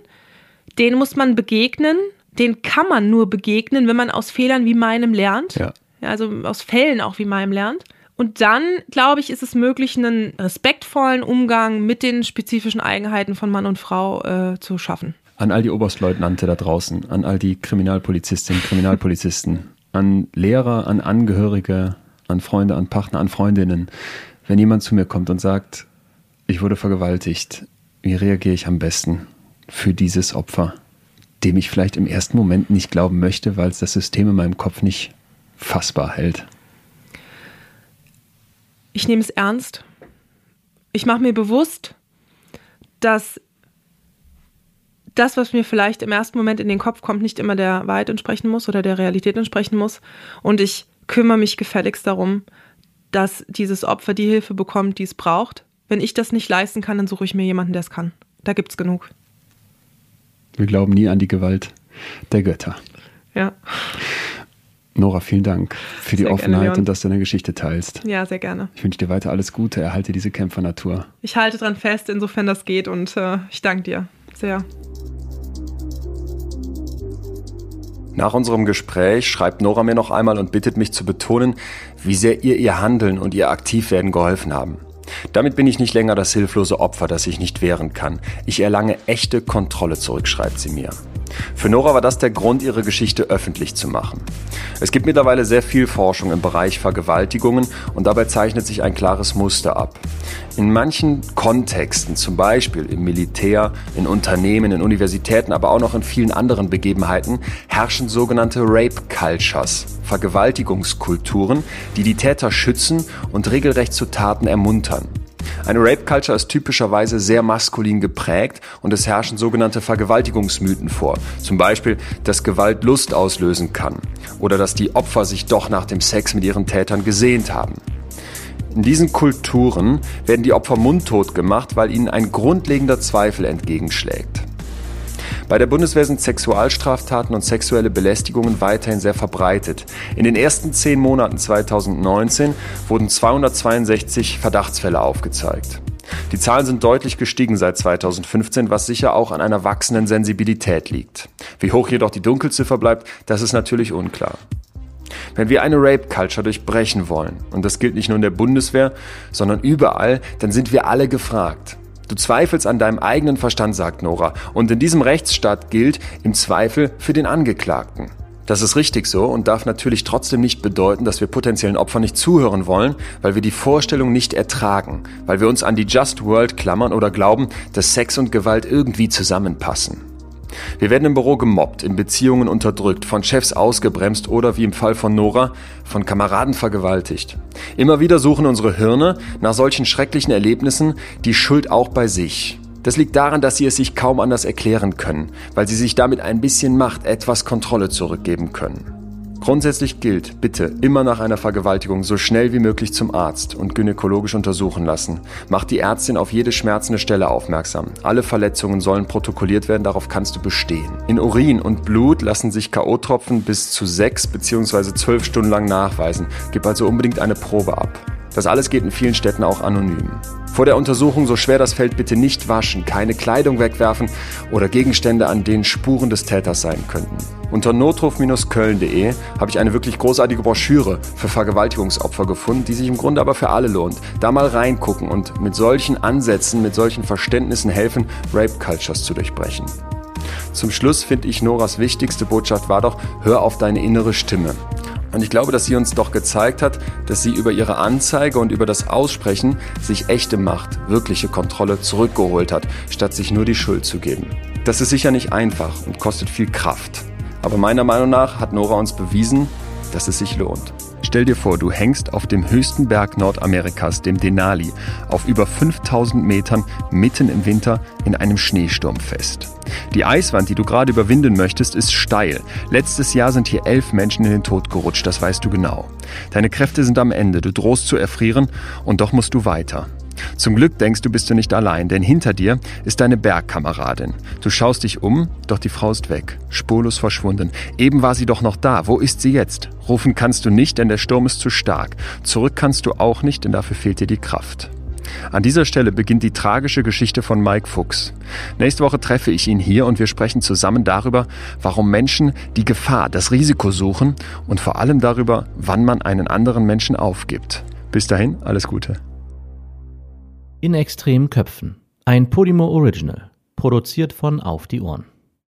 [SPEAKER 2] denen muss man begegnen. Den kann man nur begegnen, wenn man aus Fehlern wie meinem lernt. Ja. Also aus Fällen auch wie meinem lernt. Und dann, glaube ich, ist es möglich, einen respektvollen Umgang mit den spezifischen Eigenheiten von Mann und Frau äh, zu schaffen.
[SPEAKER 4] An all die Oberstleutnante da draußen, an all die Kriminalpolizistinnen, Kriminalpolizisten, an Lehrer, an Angehörige, an Freunde, an Partner, an Freundinnen. Wenn jemand zu mir kommt und sagt, ich wurde vergewaltigt, wie reagiere ich am besten für dieses Opfer, dem ich vielleicht im ersten Moment nicht glauben möchte, weil es das System in meinem Kopf nicht fassbar hält?
[SPEAKER 2] Ich nehme es ernst. Ich mache mir bewusst, dass das, was mir vielleicht im ersten Moment in den Kopf kommt, nicht immer der Wahrheit entsprechen muss oder der Realität entsprechen muss. Und ich kümmere mich gefälligst darum, dass dieses Opfer die Hilfe bekommt, die es braucht. Wenn ich das nicht leisten kann, dann suche ich mir jemanden, der es kann. Da gibt es genug.
[SPEAKER 4] Wir glauben nie an die Gewalt der Götter.
[SPEAKER 2] Ja.
[SPEAKER 4] Nora, vielen Dank für die sehr Offenheit gerne, und dass du deine Geschichte teilst.
[SPEAKER 2] Ja, sehr gerne.
[SPEAKER 4] Ich wünsche dir weiter alles Gute. Erhalte diese Kämpfernatur.
[SPEAKER 2] Ich halte dran fest, insofern das geht und äh, ich danke dir sehr.
[SPEAKER 1] Nach unserem Gespräch schreibt Nora mir noch einmal und bittet mich zu betonen, wie sehr ihr ihr Handeln und ihr Aktivwerden geholfen haben. Damit bin ich nicht länger das hilflose Opfer, das sich nicht wehren kann. Ich erlange echte Kontrolle zurück, schreibt sie mir. Für Nora war das der Grund, ihre Geschichte öffentlich zu machen. Es gibt mittlerweile sehr viel Forschung im Bereich Vergewaltigungen und dabei zeichnet sich ein klares Muster ab. In manchen Kontexten, zum Beispiel im Militär, in Unternehmen, in Universitäten, aber auch noch in vielen anderen Begebenheiten, herrschen sogenannte Rape Cultures, Vergewaltigungskulturen, die die Täter schützen und regelrecht zu Taten ermuntern. Eine Rape Culture ist typischerweise sehr maskulin geprägt und es herrschen sogenannte Vergewaltigungsmythen vor. Zum Beispiel, dass Gewalt Lust auslösen kann oder dass die Opfer sich doch nach dem Sex mit ihren Tätern gesehnt haben. In diesen Kulturen werden die Opfer mundtot gemacht, weil ihnen ein grundlegender Zweifel entgegenschlägt. Bei der Bundeswehr sind Sexualstraftaten und sexuelle Belästigungen weiterhin sehr verbreitet. In den ersten zehn Monaten 2019 wurden 262 Verdachtsfälle aufgezeigt. Die Zahlen sind deutlich gestiegen seit 2015, was sicher auch an einer wachsenden Sensibilität liegt. Wie hoch jedoch die Dunkelziffer bleibt, das ist natürlich unklar. Wenn wir eine Rape Culture durchbrechen wollen, und das gilt nicht nur in der Bundeswehr, sondern überall, dann sind wir alle gefragt. Du zweifelst an deinem eigenen Verstand, sagt Nora. Und in diesem Rechtsstaat gilt im Zweifel für den Angeklagten. Das ist richtig so und darf natürlich trotzdem nicht bedeuten, dass wir potenziellen Opfern nicht zuhören wollen, weil wir die Vorstellung nicht ertragen, weil wir uns an die Just World klammern oder glauben, dass Sex und Gewalt irgendwie zusammenpassen. Wir werden im Büro gemobbt, in Beziehungen unterdrückt, von Chefs ausgebremst oder wie im Fall von Nora, von Kameraden vergewaltigt. Immer wieder suchen unsere Hirne nach solchen schrecklichen Erlebnissen die Schuld auch bei sich. Das liegt daran, dass sie es sich kaum anders erklären können, weil sie sich damit ein bisschen Macht, etwas Kontrolle zurückgeben können. Grundsätzlich gilt, bitte immer nach einer Vergewaltigung so schnell wie möglich zum Arzt und gynäkologisch untersuchen lassen. Macht die Ärztin auf jede schmerzende Stelle aufmerksam. Alle Verletzungen sollen protokolliert werden, darauf kannst du bestehen. In Urin und Blut lassen sich K.O.-Tropfen bis zu sechs bzw. zwölf Stunden lang nachweisen. Gib also unbedingt eine Probe ab. Das alles geht in vielen Städten auch anonym. Vor der Untersuchung, so schwer das fällt, bitte nicht waschen, keine Kleidung wegwerfen oder Gegenstände, an denen Spuren des Täters sein könnten. Unter notruf-köln.de habe ich eine wirklich großartige Broschüre für Vergewaltigungsopfer gefunden, die sich im Grunde aber für alle lohnt. Da mal reingucken und mit solchen Ansätzen, mit solchen Verständnissen helfen, Rape Cultures zu durchbrechen. Zum Schluss finde ich Noras wichtigste Botschaft war doch, hör auf deine innere Stimme. Und ich glaube, dass sie uns doch gezeigt hat, dass sie über ihre Anzeige und über das Aussprechen sich echte Macht, wirkliche Kontrolle zurückgeholt hat, statt sich nur die Schuld zu geben. Das ist sicher nicht einfach und kostet viel Kraft. Aber meiner Meinung nach hat Nora uns bewiesen, dass es sich lohnt. Stell dir vor, du hängst auf dem höchsten Berg Nordamerikas, dem Denali, auf über 5000 Metern mitten im Winter in einem Schneesturm fest. Die Eiswand, die du gerade überwinden möchtest, ist steil. Letztes Jahr sind hier elf Menschen in den Tod gerutscht, das weißt du genau. Deine Kräfte sind am Ende, du drohst zu erfrieren und doch musst du weiter. Zum Glück denkst du, bist du nicht allein, denn hinter dir ist deine Bergkameradin. Du schaust dich um, doch die Frau ist weg, spurlos verschwunden. Eben war sie doch noch da. Wo ist sie jetzt? Rufen kannst du nicht, denn der Sturm ist zu stark. Zurück kannst du auch nicht, denn dafür fehlt dir die Kraft. An dieser Stelle beginnt die tragische Geschichte von Mike Fuchs. Nächste Woche treffe ich ihn hier und wir sprechen zusammen darüber, warum Menschen die Gefahr, das Risiko suchen und vor allem darüber, wann man einen anderen Menschen aufgibt. Bis dahin, alles Gute.
[SPEAKER 5] In extremen Köpfen. Ein Podimo Original. Produziert von Auf die Ohren.